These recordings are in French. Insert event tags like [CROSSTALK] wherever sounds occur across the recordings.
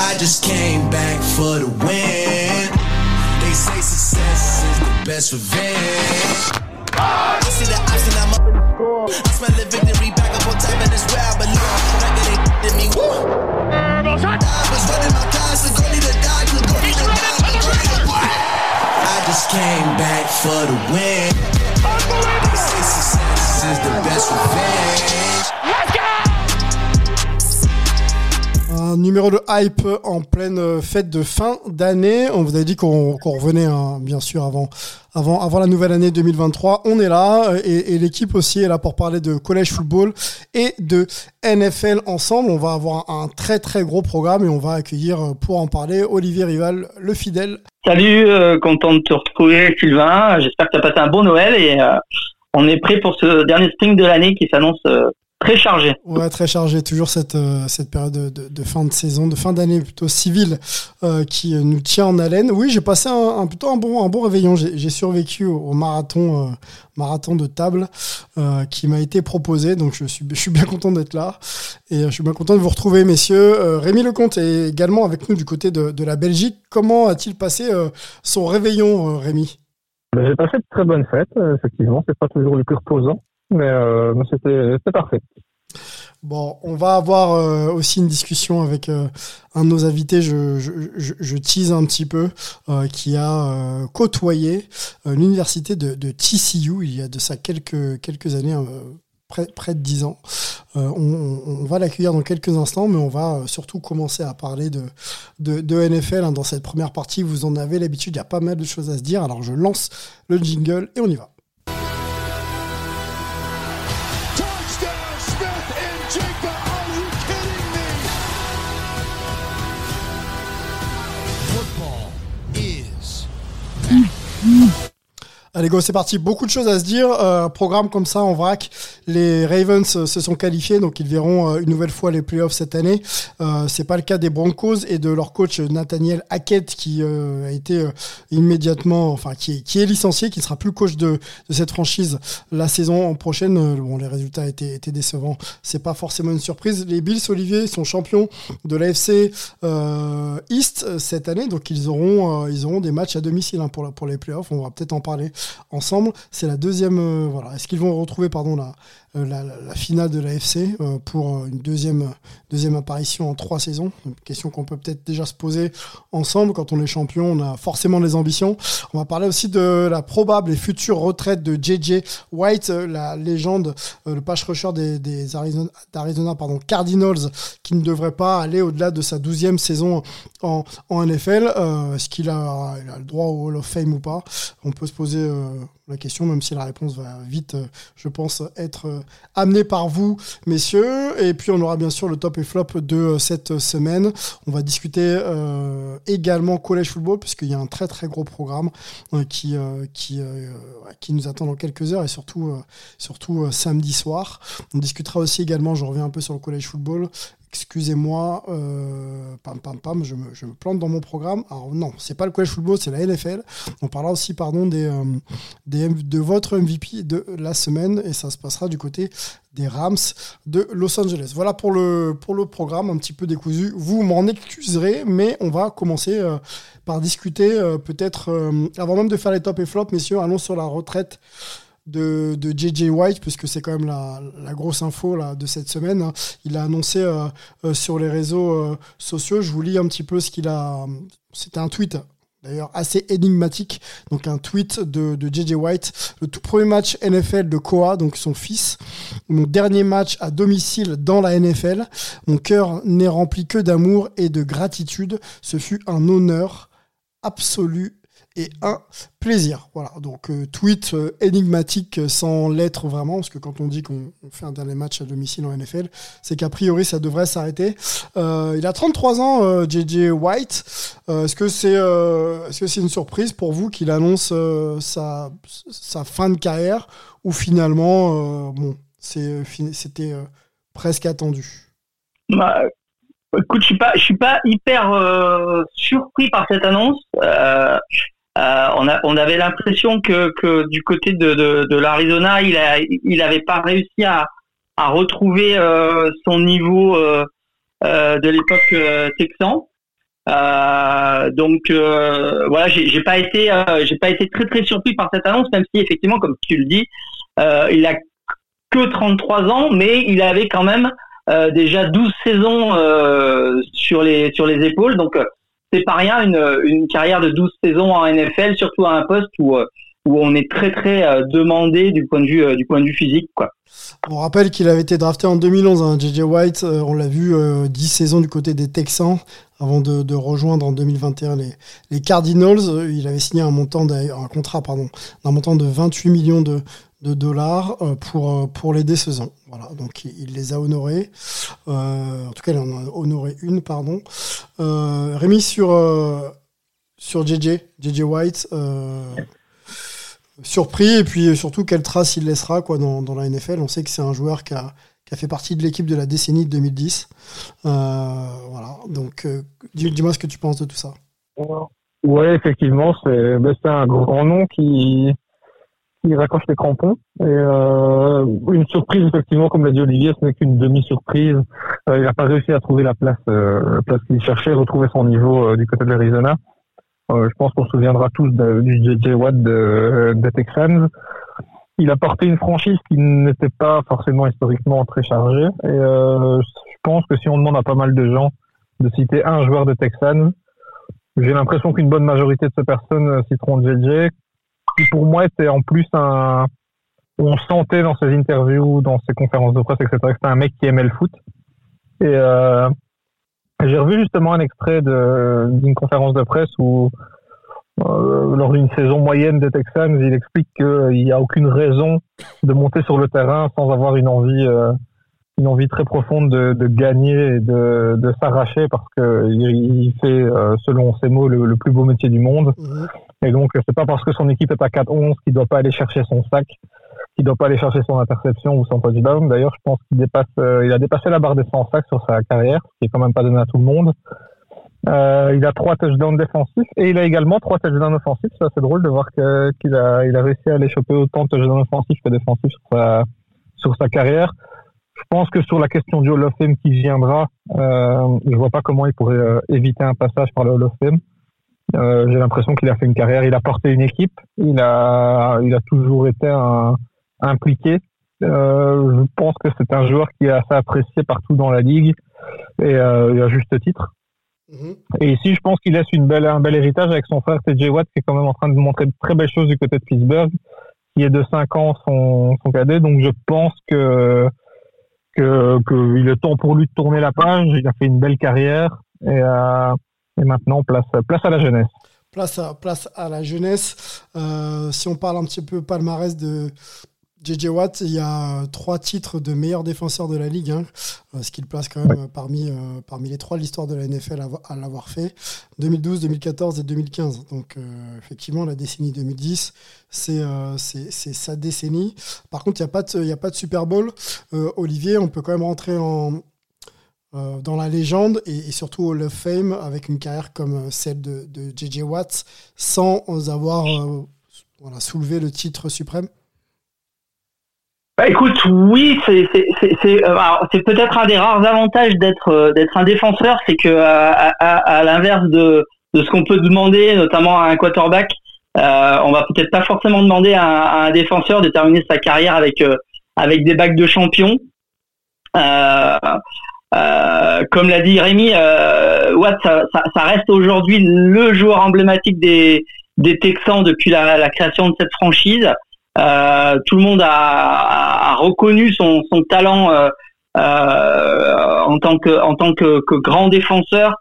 I just came back for the win. They say success is the best revenge. I see the option, I'm up in the score. I smell the victory back up on top, and it's where I belong. Like it ain't me, woo. I was running my class, the goalie to die, the goalie to die, the goalie to die. I just came back for the win. They say success is the best revenge. Numéro de hype en pleine fête de fin d'année. On vous a dit qu'on revenait, hein, bien sûr, avant, avant, la nouvelle année 2023. On est là et, l'équipe aussi est là pour parler de collège football et de NFL ensemble. On va avoir un très très gros programme et on va accueillir pour en parler Olivier Rival, le fidèle. Salut, euh, content de te retrouver Sylvain. J'espère que tu as passé un bon Noël et euh, on est prêt pour ce dernier spring de l'année qui s'annonce euh, très chargé. Ouais, très chargé. Toujours cette, euh, cette période de, de, de fin de saison, de fin d'année plutôt civile euh, qui euh, nous tient en haleine. Oui, j'ai passé un, un, plutôt un bon, un bon réveillon. J'ai j'ai survécu au, au marathon, euh, marathon de table euh, qui m'a été proposé. Donc, je suis, je suis bien content d'être là. Et euh, je suis bien content de vous retrouver, messieurs. Euh, Rémi Lecomte est également avec nous du côté de, de la Belgique. Comment a-t-il passé euh, son réveillon, euh, Rémi? Ben, J'ai passé de très bonnes fêtes, euh, effectivement. C'est pas toujours le plus reposant, mais, euh, c'était parfait. Bon, on va avoir euh, aussi une discussion avec euh, un de nos invités, je, je, tease un petit peu, euh, qui a côtoyé l'université de, TCU il y a de ça quelques, années, euh, près, de 10 ans. On, va l'accueillir dans quelques instants, mais on va surtout commencer à parler de NFL hein, dans cette première partie. Vous en avez l'habitude, il y a pas mal de choses à se dire. Alors je lance le jingle et on y va. Allez go, c'est parti. Beaucoup de choses à se dire. Euh, programme comme ça en vrac. Les Ravens euh, se sont qualifiés, donc ils verront euh, une nouvelle fois les playoffs cette année. Euh, c'est pas le cas des Broncos et de leur coach Nathaniel Hackett qui euh, a été immédiatement, enfin qui est, qui est licencié, qui ne sera plus coach de, cette franchise la saison prochaine. Bon, les résultats étaient, étaient décevants. C'est pas forcément une surprise. Les Bills, Olivier, sont champions de l'AFC East cette année, donc ils auront, ils auront des matchs à domicile hein, pour, pour les playoffs. On va peut-être en parler ensemble. C'est la deuxième. euh, voilà. Est-ce qu'ils vont retrouver, pardon, la, la, la- finale de l'AFC euh, pour euh, une deuxième, deuxième apparition en trois saisons Une question qu'on peut peut-être déjà se poser ensemble. Quand on est champion, on a forcément des ambitions. On va parler aussi de la probable et future retraite de JJ White, euh, la légende, euh, le pass rusher des, Arizona, Cardinals, qui ne devrait pas aller au-delà de sa douzième saison en, NFL. Euh, Est-ce qu'il a, le droit au Hall of Fame ou pas? On peut se poser euh, la question, même si la réponse va vite, euh, je pense, être euh, amenée par vous, messieurs. Et puis on aura bien sûr le top et flop de euh, cette semaine. On va discuter également collège football, puisqu'il y a un très très gros programme qui, qui, qui nous attend dans quelques heures et surtout, surtout samedi soir. On discutera aussi également, je reviens un peu sur le collège football, excusez-moi, euh, je me, plante dans mon programme. Alors non, c'est pas le collège football, c'est la NFL. On parlera aussi, pardon, des, euh, de votre MVP de la semaine et ça se passera du côté des Rams de Los Angeles. Voilà pour le, programme, un petit peu décousu. Vous m'en excuserez, mais on va commencer euh, par discuter peut-être, avant même de faire les top et flops, messieurs, allons sur la retraite de, JJ White, puisque c'est quand même la, la grosse info là, de cette semaine. hein. Il a annoncé euh, euh, sur les réseaux euh, sociaux, je vous lis un petit peu ce qu'il a... C'était un tweet d'ailleurs assez énigmatique, donc un tweet de, de JJ White. Le tout premier match NFL de Koa, donc son fils. Mon dernier match à domicile dans la NFL. Mon cœur n'est rempli que d'amour et de gratitude. Ce fut un honneur absolu et un plaisir. Voilà, donc euh, tweet euh, énigmatique euh, sans l'être vraiment, parce que quand on dit qu'on on fait un dernier match à domicile en NFL, c'est qu'a priori ça devrait s'arrêter. Il a 33 ans, JJ White. Est-ce que c'est est-ce que une surprise pour vous qu'il annonce sa, sa fin de carrière ou finalement, bon, c'est c'était presque attendu? Bah, écoute, je suis pas, je suis pas hyper surpris par cette annonce. Euh, on, a, on avait l'impression que, que du côté de, de, de l'Arizona, il a, il pas réussi à, à retrouver euh, son niveau euh, euh, de l'époque euh, texan. Euh, donc voilà, j'ai pas été, j'ai pas été très très surpris par cette annonce, même si effectivement, comme tu le dis, il a que 33 ans, mais il avait quand même déjà 12 saisons sur les sur les épaules, donc c'est pas rien une, une carrière de 12 saisons en NFL, surtout à un poste où euh, où on est très très euh, demandé du point de vue euh, du point de vue physique quoi. On rappelle qu'il avait été drafté en 2011, hein, JJ White. on l'a vu euh, 10 saisons du côté des Texans avant de, rejoindre en 2021 les, les Cardinals. Il avait signé un montant, un contrat pardon, d'un montant de 28 millions de, de dollars euh, pour euh, pour les saisons. Voilà, donc il, les a honorés. Euh, en tout cas, il en a honoré une, pardon. Rémi sur sur JJ, JJ White. surpris et puis surtout quelle trace il laissera quoi dans, dans la NFL. On sait que c'est un joueur qui a, fait partie de l'équipe de la décennie de 2010. Euh, voilà, donc dis- dis-moi ce que tu penses de tout ça. Ouais, effectivement, c'est ben, un grand nom qui qui raccroche les crampons. Et euh, une surprise, effectivement, comme l'a dit Olivier, ce n'est qu'une demi-surprise. Euh, il n'a pas réussi à trouver la place, euh, la place qu'il cherchait, retrouver son niveau euh, du côté de l'Arizona. Euh, je pense qu'on se souviendra tous du JJ Watt de, des Texans. Il a porté une franchise qui n'était pas forcément historiquement très chargée. Et euh, je pense que si on demande à pas mal de gens de citer un joueur de Texans, j'ai l'impression qu'une bonne majorité de ces personnes euh, citeront JJ, pour moi était en plus un... On sentait dans ses interviews, dans ses conférences de presse, etc., que c'était un mec qui aimait le foot. Et euh, j'ai revu justement un extrait d'une conférence de presse où, euh, lors d'une saison moyenne des Texans, il explique qu'il n'y a aucune raison de monter sur le terrain sans avoir une envie, euh, une envie très profonde de, gagner et de, s'arracher parce que il, il fait, euh, selon ses mots, le, le plus beau métier du monde. Et donc, c'est pas parce que son équipe est à 4-11 qu'il doit pas aller chercher son sac, qu'il doit pas aller chercher son interception ou son touchdown. D'ailleurs, je pense qu'il dépasse, euh, il a dépassé la barre des 100 sacs sur sa carrière, ce qui est quand même pas donné à tout le monde. Euh, il a trois touchdowns défensifs et il a également trois touchdowns offensifs. C'est assez drôle de voir qu'il a, réussi à aller choper autant de touchdowns offensifs que défensifs sur sa, sur sa carrière. Je pense que sur la question du Hall of Fame qui viendra, euh, je vois pas comment il pourrait euh, éviter un passage par le Hall of Fame. Euh, J'ai l'impression qu'il a fait une carrière, il a porté une équipe, il a, il a toujours été un, impliqué. Euh, je pense que c'est un joueur qui est assez apprécié partout dans la ligue et, euh, à juste titre. Mhm. Et ici, je pense qu'il laisse une belle, un bel héritage avec son frère TJ Watt, qui est quand même en train de montrer de très belles choses du côté de Pittsburgh, qui est de 5 ans son, son cadet. Donc, je pense que, que, que il est temps pour lui de tourner la page. Il a fait une belle carrière et, euh, et maintenant, place, place à la jeunesse. Place à, place à la jeunesse. Euh, si on parle un petit peu palmarès de JJ Watt, il y a trois titres de meilleur défenseur de la ligue, hein, euh, ce qui le place quand même euh, parmi, euh, parmi les trois de l'histoire de la NFL à, avo- à l'avoir fait. 2012, 2014 et 2015. Donc euh, effectivement, la décennie 2010, c'est euh, c'est c'est sa décennie. Par contre, il n'y a, pas de- il y a pas de Super Bowl. Olivier, on peut quand même rentrer en, euh, dans la légende et, et surtout Hall of Fame avec une carrière comme euh, celle de, JJ Watt sans avoir euh, voilà, soulevé le titre suprême Bah, écoute, oui, c'est peut-être un des rares avantages d'être un défenseur, c'est que l'inverse de ce qu'on peut demander, notamment à un quarterback, euh, on va peut-être pas forcément demander à, un- défenseur de terminer sa carrière avec des bacs de champion. Euh, comme l'a dit Rémi, euh, Watt, ça, ça, ça reste aujourd'hui le joueur emblématique des des Texans depuis la, la création de cette franchise. Euh, tout le monde a, a- reconnu son, son talent euh, euh, en tant que en tant que, que grand défenseur.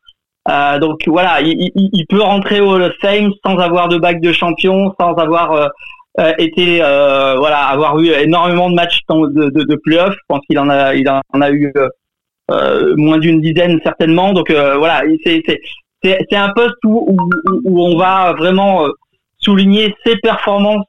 Euh, donc voilà, il, il- peut rentrer au Hall of Fame sans avoir de bague de champion, sans avoir été voilà avoir eu énormément de matchs de, de, de playoffs. Je pense qu'il en a il en a eu moins d'une dizaine certainement. Donc euh, voilà, c'est un poste où, où, où on va vraiment euh, souligner ses performances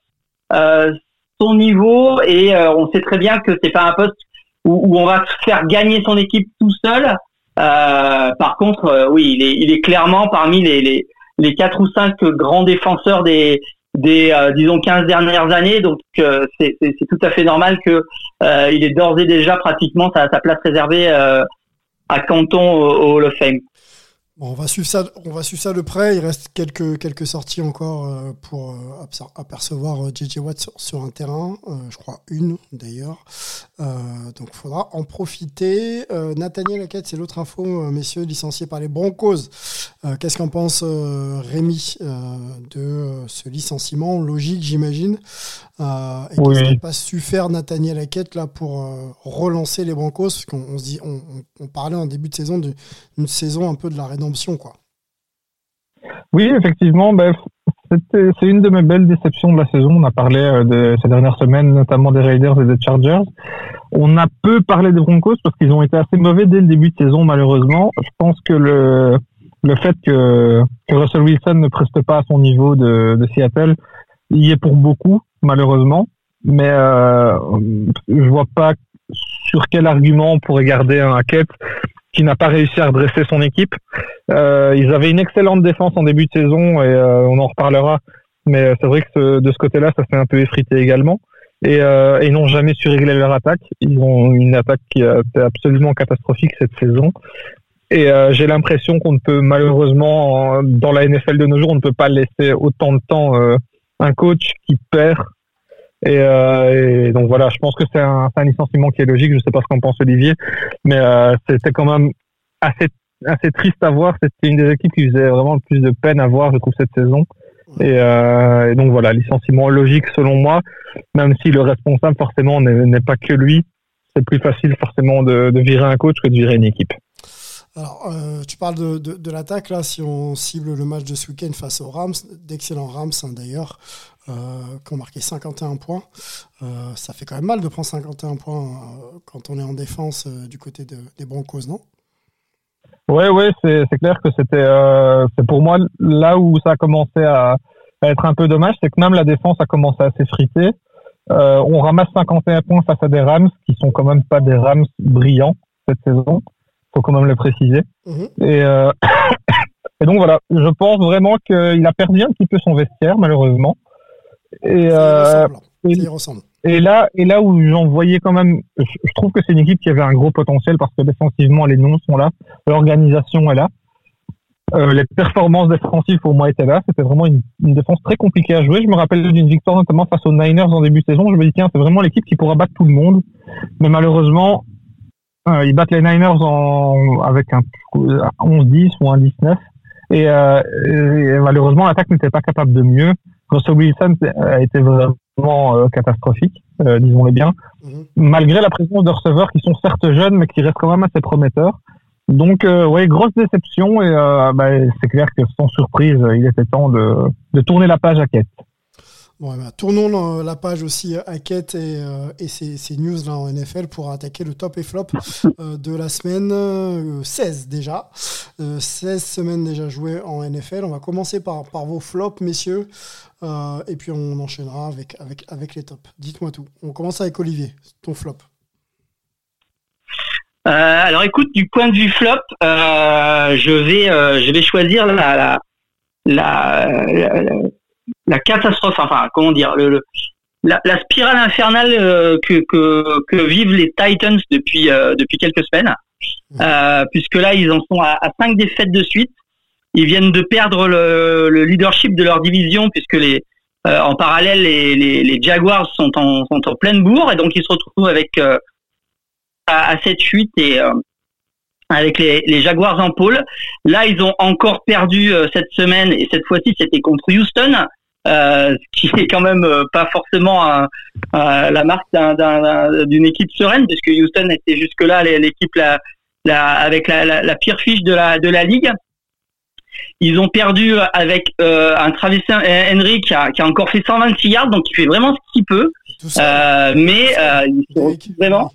euh, son niveau et euh, on sait très bien que c'est pas un poste où, où on va faire gagner son équipe tout seul. Euh, par contre, euh, oui, il est, il est clairement parmi les, les, les quatre ou cinq grands défenseurs des, des euh, disons 15 dernières années. Donc euh, c'est tout à fait normal que euh, il est d'ores et déjà pratiquement sa, sa place réservée euh, à Canton au Hall of Fame. Bon, on va suivre ça, on va suivre ça de près. Il reste quelques quelques sorties encore euh, pour euh, apercevoir euh, JJ Watt sur, sur un terrain. Euh, je crois une d'ailleurs. Euh, donc, il faudra en profiter. Euh, Nathaniel Hackett, c'est l'autre info, euh, messieurs, licencié par les Broncos. Euh, Qu'est-ce qu'en pense euh, Rémi euh, de euh, ce licenciement? Logique, j'imagine euh, Et Oui. qu'est-ce qu'a pas su faire Nathaniel Hackett là pour euh, relancer les Broncos? Parce qu'on on se dit, on, on- on parlait en début de saison d'une saison un peu de la rédemption, Oui, effectivement, ben, c'est une de mes belles déceptions de la saison. On a parlé euh, de ces dernières semaines, notamment des Raiders et des Chargers. On a peu parlé des Broncos parce qu'ils ont été assez mauvais dès le début de saison, malheureusement. Je pense que le, le fait que, que Russell Wilson ne preste pas à son niveau de, de Seattle y est pour beaucoup, malheureusement. Mais euh, je vois pas sur quel argument on pourrait garder un Hackett qui n'a pas réussi à redresser son équipe. Euh, ils avaient une excellente défense en début de saison et euh, on en reparlera. Mais euh, c'est vrai que ce- de ce côté-là, ça s'est un peu effrité également. Et, euh, ils n'ont jamais su régler leur attaque. Ils ont une attaque qui été absolument catastrophique cette saison. Et euh, j'ai l'impression qu'on ne peut malheureusement, en- dans la NFL de nos jours, on ne peut pas laisser autant de temps euh, un coach qui perd. Et, euh, et donc voilà, je pense que c'est un, licenciement qui est logique. Je ne sais pas ce qu'en pense Olivier, mais euh, c'était quand même assez assez triste à voir. C'était une des équipes qui faisait vraiment le plus de peine à voir, je trouve, cette saison. Et, euh, et donc voilà, licenciement logique selon moi, même si le responsable forcément n'est n'est pas que lui. C'est plus facile forcément de, de virer un coach que de virer une équipe. Alors, euh, tu parles de, de, de l'attaque, là, si on cible le match de ce week-end face aux Rams, d'excellents Rams hein, d'ailleurs, euh, qui ont marqué 51 points. Euh, ça fait quand même mal de prendre 51 points euh, quand on est en défense euh, du côté de- des Broncos, non? Ouais, ouais, c'est clair que c'était, c'est pour moi là où ça a commencé à, à être un peu dommage, c'est que même la défense a commencé à s'effriter. On ramasse 51 points face à des Rams qui sont quand même pas des Rams brillants cette saison. Faut quand même le préciser. Mhm. Et, euh, [COUGHS] et donc voilà, je pense vraiment qu'il a perdu un petit peu son vestiaire malheureusement. Et, euh, et- et là, et là où j'en voyais quand même, je, je trouve que c'est une équipe qui avait un gros potentiel parce que défensivement les noms sont là, l'organisation est là, Euh, les performances défensives pour moi étaient là. C'était vraiment une, une défense très compliquée à jouer. Je me rappelle d'une victoire notamment face aux Niners en début de saison. Je me dis tiens, c'est vraiment l'équipe qui pourra battre tout le monde. Mais malheureusement, euh, ils battent les Niners en, avec un 11-10 ou un 19. Et, euh, et malheureusement, l'attaque n'était pas capable de mieux. Russell Wilson a été vraiment euh, catastrophique, euh, disons-le bien, Mhm. malgré la présence de receveurs qui sont certes jeunes, mais qui restent quand même assez prometteurs. Donc, euh, ouais, grosse déception et euh, bah, c'est clair que sans surprise, il était temps de, de tourner la page à quête. Bon, ben, tournons euh, la page aussi à Quête et, euh, et ses, ses news là en NFL pour attaquer le top et flop euh, de la semaine euh, 16 déjà. Euh, 16 semaines déjà jouées en NFL. On va commencer par, par vos flops, messieurs, euh, et puis on enchaînera avec, avec, avec les tops. Dites-moi tout. On commence avec Olivier, ton flop. Euh, alors écoute, du point de vue flop, euh, je vais euh, je vais choisir la, la, la catastrophe, enfin comment dire, le, le- la, la spirale infernale euh, que, que que vivent les Titans depuis euh, depuis quelques semaines, Euh, puisque là ils en sont à, à cinq défaites de suite. Ils viennent de perdre le, le leadership de leur division puisque les en parallèle les, les, les Jaguars sont en sont en pleine bourre. Et donc ils se retrouvent avec à, à 7-8 et avec les, les Jaguars en pôle. Là, ils ont encore perdu cette semaine. Et cette fois-ci, c'était contre Houston, euh, ce qui est quand même euh, pas forcément un- la marque d'un- d'un- d'une équipe sereine, puisque Houston était jusque-là l'équipe la, la, avec la, pire fiche de la, de la ligue. Ils ont perdu avec euh, un Travis Henry qui a, qui a encore fait 126 yards, donc il fait vraiment ce qu'il peut. Euh, mais euh, il se Eric, retrouve vraiment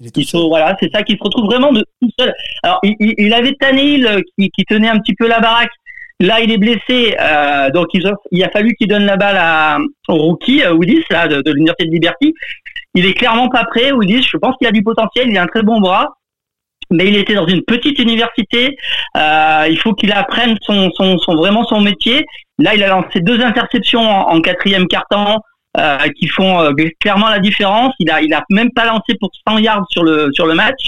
Il est il voilà, c'est ça qui se retrouve vraiment de tout seul. Alors, il, avait Tannehill qui, qui tenait un petit peu la baraque. Là, il est blessé, euh, donc il, a- fallu qu'il donne la balle à, au rookie, euh, Woodis, là, de, de l'Université de Liberty. Il est clairement pas prêt, Woodis. Je pense qu'il a du potentiel, il a un très bon bras. Mais il était dans une petite université. Euh, il faut qu'il apprenne son, son, vraiment son métier. Là, il a lancé deux interceptions en, quatrième quart-temps euh, qui font euh, clairement la différence. Il a, il a même pas lancé pour 100 yards sur le sur le match.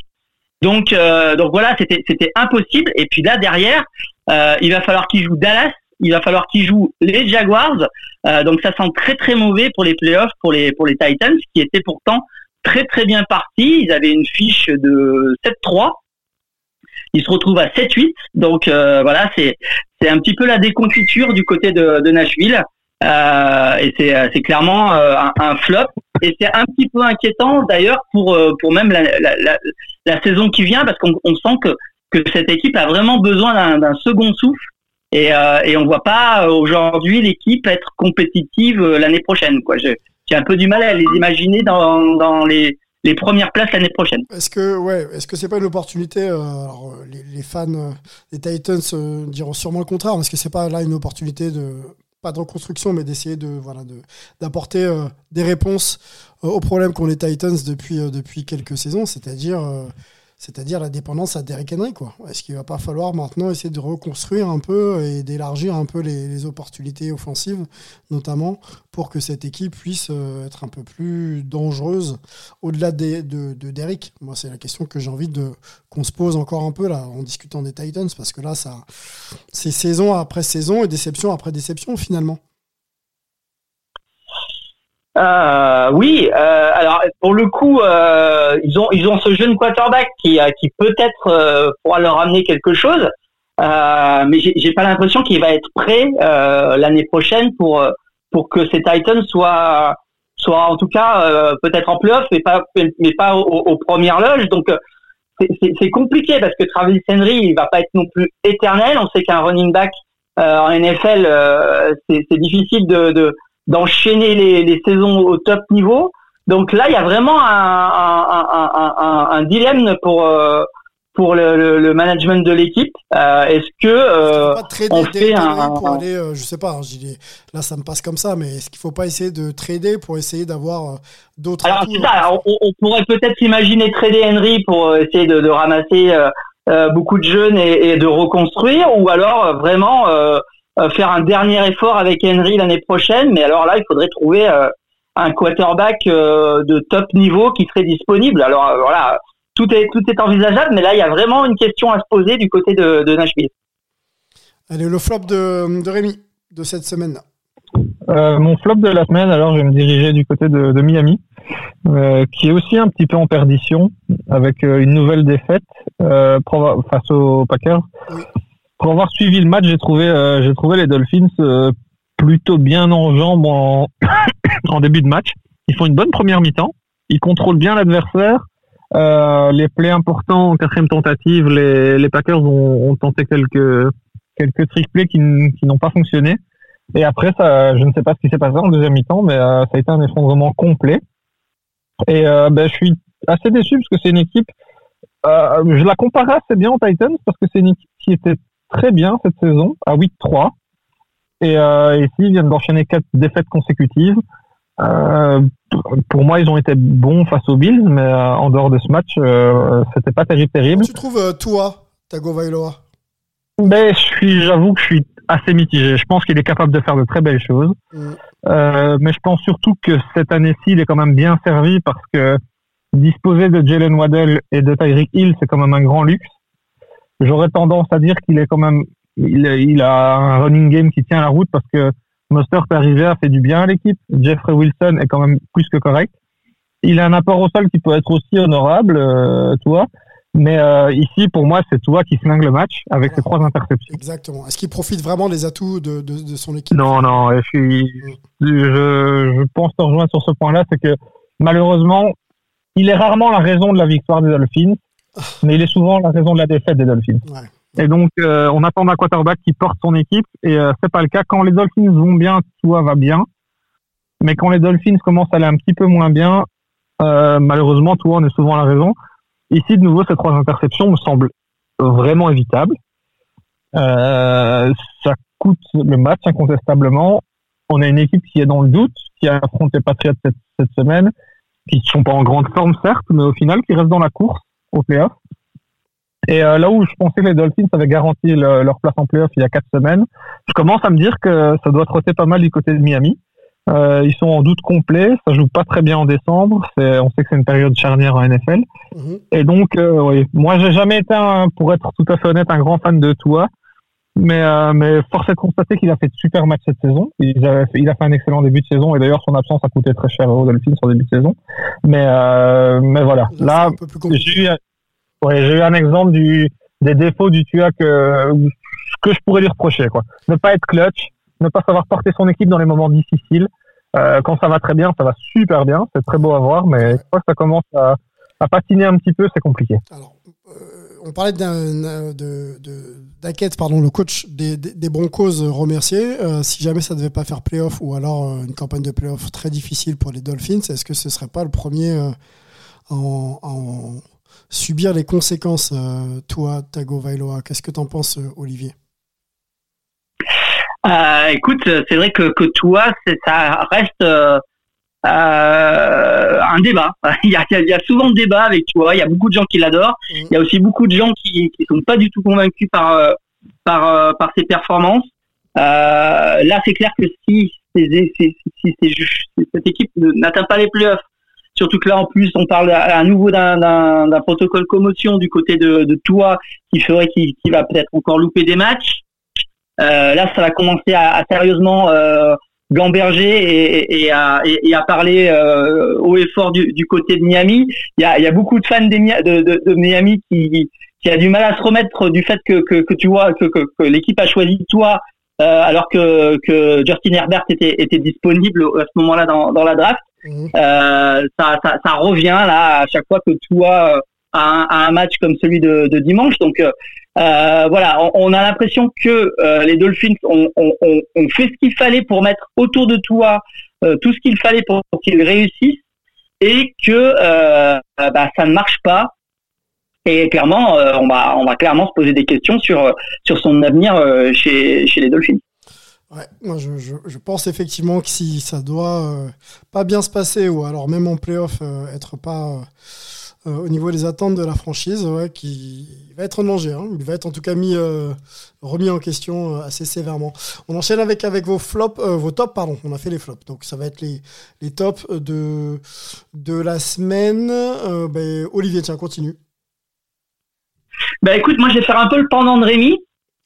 Donc, euh, donc voilà, c'était c'était impossible. Et puis là derrière, euh, il va falloir qu'il joue Dallas, il va falloir qu'il joue les Jaguars. Euh, donc ça sent très très mauvais pour les playoffs pour les pour les Titans, qui étaient pourtant très très bien partis. Ils avaient une fiche de 7-3. Ils se retrouvent à 7-8. Donc euh, voilà, c'est c'est un petit peu la déconfiture du côté de, de Nashville. Euh, et c'est c'est clairement euh, un, un flop. Et c'est un petit peu inquiétant d'ailleurs pour euh, pour même la, la, la, la saison qui vient parce qu'on on sent que cette équipe a vraiment besoin d'un second souffle et, euh, et on voit pas euh, aujourd'hui l'équipe être compétitive euh, l'année prochaine. J'ai un peu du mal à les imaginer dans, les, premières places l'année prochaine. Est-ce que ouais, est-ce que c'est pas une opportunité euh, les, fans des Titans diront sûrement le contraire. Est-ce que c'est pas là une opportunité de pas de reconstruction, mais d'essayer de voilà d'apporter des réponses aux problèmes qu'ont les Titans depuis depuis quelques saisons, c'est-à-dire c'est-à-dire la dépendance à Derrick Henry quoi. Est-ce qu'il va pas falloir maintenant essayer de reconstruire un peu et d'élargir un peu les, opportunités offensives, notamment pour que cette équipe puisse euh, être un peu plus dangereuse au-delà des- de, de Derrick? Moi, c'est la question que j'ai envie de qu'on se pose encore un peu là en discutant des Titans parce que là, ça, c'est saison après saison et déception après déception finalement. Euh, oui, euh, alors pour le coup, euh, ils ont ils ont ce jeune quarterback qui euh, qui peut-être euh, pourra leur amener quelque chose, euh, mais j'ai pas l'impression qu'il va être prêt l'année prochaine pour pour que ces Titans soient soient en tout cas peut-être en playoff, mais pas mais pas aux, aux premières loges. Donc c'est- compliqué parce que Travis Henry il va pas être non plus éternel. On sait qu'un running back en NFL c'est c'est difficile de, de d'enchaîner les, les saisons au top niveau. Donc là, il y a vraiment un, un, un, un, dilemme pour euh, pour le, le, le management de l'équipe. Euh, Est-ce que euh, pas trader on fait un- pour aller, euh, je sais pas, hein, là ça me passe comme ça, mais est-ce qu'il faut pas essayer de trader pour essayer d'avoir d'autres alors atouts, ça, alors, on, on pourrait peut-être imaginer trader Henry pour essayer de, de ramasser euh, beaucoup de jeunes et, et de reconstruire, ou alors vraiment euh, faire un dernier effort avec Henry l'année prochaine. Mais alors là, il faudrait trouver euh, un quarterback euh, de top niveau qui serait disponible. Alors euh, voilà, tout est tout est envisageable, mais là, il y a vraiment une question à se poser du côté de, de Nashville. Allez, le flop de, de Rémi de cette semaine-là. Euh, mon flop de la semaine, alors je vais me diriger du côté de, de Miami, euh, qui est aussi un petit peu en perdition, avec euh, une nouvelle défaite euh, face aux Packers. Pour avoir suivi le match, j'ai trouvé, euh, j'ai trouvé les Dolphins euh, plutôt bien en jambes en, [COUGHS] en début de match. Ils font une bonne première mi-temps, ils contrôlent bien l'adversaire. Euh, les plays importants en quatrième tentative, les, les Packers ont, ont tenté quelques quelques trick plays qui, n'ont pas fonctionné. Et après, ça, je ne sais pas ce qui s'est passé en deuxième mi-temps, mais euh, ça a été un effondrement complet. Et euh, ben, je suis assez déçu parce que c'est une équipe. euh, je la compare assez bien aux Titans parce que c'est une équipe qui était très bien cette saison à 8-3. Et euh, ici, ils viennent d'enchaîner quatre défaites consécutives. Euh, pour moi, ils ont été bons face aux Bills, mais euh, en dehors de ce match, euh, c'était pas terrible, terrible. Tu trouves euh, toi, Tagovailoa? Mais je suis, j'avoue que je suis assez mitigé. Je pense qu'il est capable de faire de très belles choses. Mm. Mais je pense surtout que cette année-ci, il est quand même bien servi parce que disposer de Jalen Waddell et de Tyreek Hill, c'est quand même un grand luxe. J'aurais tendance à dire qu'il est quand même, il, il a un running game qui tient la route parce que Mostert arrivé a fait du bien à l'équipe. Jeffrey Wilson est quand même plus que correct. Il a un apport au sol qui peut être aussi honorable, euh, tu vois. Mais euh, ici, pour moi, c'est toi qui flingue le match avec ses trois interceptions. Exactement. Est-ce qu'il profite vraiment des atouts de, de, de son équipe? Non, non, je, suis, je, je pense te rejoindre sur ce point-là, c'est que malheureusement, il est rarement la raison de la victoire des Dolphins, mais il est souvent la raison de la défaite des Dolphins. Ouais. Et donc, euh, on attend d'un quarterback qui porte son équipe, et euh, c'est pas le cas. Quand les Dolphins vont bien, tout va bien, mais quand les Dolphins commencent à aller un petit peu moins bien, euh, malheureusement, tout en est souvent la raison. Ici, de nouveau, ces trois interceptions me semblent vraiment évitables. Ça coûte le match incontestablement. On a une équipe qui est dans le doute, qui affronte les Patriots cette, cette semaine, qui ne sont pas en grande forme certes, mais au final qui restent dans la course au playoff. Et euh, là où je pensais que les Dolphins avaient garanti le- leur place en playoff il y a quatre semaines, je commence à me dire que ça doit trotter pas mal du côté de Miami. Euh, ils sont en doute complet, ça joue pas très bien en décembre. On sait que c'est une période charnière en NFL. Mhm. Et donc, euh, oui, moi, j'ai jamais été, un, pour être tout à fait honnête, un grand fan de Tua. Mais, euh, mais force est de constater qu'il a fait de super matchs cette saison. Il a, fait, il a fait un excellent début de saison et d'ailleurs son absence a coûté très cher aux Dolphins en début de saison. Mais, euh, mais voilà. Là, j'ai eu, un- ouais, j'ai eu un exemple du, des défauts du Tua que, que je pourrais lui reprocher. Quoi. Ne pas être clutch, ne pas savoir porter son équipe dans les moments difficiles. Euh, quand ça va très bien, ça va super bien. C'est très beau à voir, mais une fois que ça commence à, à patiner un petit peu, c'est compliqué. Alors, on parlait d'Hackett, pardon, le coach des, des, des Broncos remercié. Euh, si jamais ça ne devait pas faire playoff ou alors euh, une campagne de playoff très difficile pour les Dolphins, est-ce que ce serait pas le premier euh, en, subir les conséquences, euh, toi, Tagovailoa? Qu'est-ce que tu en penses, euh, Olivier? Écoute, c'est vrai que, que toi, ça reste euh, un débat. [LAUGHS] Il y, a, il y a souvent débat avec toi. Il y a beaucoup de gens qui l'adorent. Mhm. Il y a aussi beaucoup de gens qui qui sont pas du tout convaincus par euh, par par ses performances. Euh, là, c'est clair que si, si, si, si, si cette équipe n'atteint pas les playoffs, surtout que là en plus on parle à, à nouveau d'un protocole commotion du côté de, de toi qui ferait qu'il va peut-être encore louper des matchs. Euh, là, ça va commencer à, à sérieusement euh, gamberger et, et- à, et, et à parler euh, haut et fort du, du côté de Miami. Il y a, il y a beaucoup de fans des de, de, de Miami qui, qui a du mal à se remettre du fait que, que, que tu vois que, que, que l'équipe a choisi toi euh, alors que, que Justin Herbert était, était disponible à ce moment-là dans, dans la draft. Mhm. Euh, ça, ça, ça revient là à chaque fois que toi euh, a un, a un match comme celui de, de dimanche. Donc euh, voilà, on, on a l'impression que euh, les Dolphins ont, ont, ont fait ce qu'il fallait pour mettre autour de toi euh, tout ce qu'il fallait pour, qu'ils réussissent et que bah, ça ne marche pas. Et clairement, on va on va clairement se poser des questions sur sur son avenir chez chez les Dolphins. Ouais, moi je, je, pense effectivement que si ça doit pas bien se passer ou alors même en playoff être pas au niveau des attentes de la franchise, ouais, qui va être en danger. Hein. Il va être en tout cas mis euh, remis en question euh, assez sévèrement. On enchaîne avec avec vos flops, euh, vos tops pardon. On a fait les flops, donc ça va être les les tops de de la semaine. Euh, ben, Olivier, tiens, continue. Bah écoute, moi je vais faire un peu le pendant de Rémi.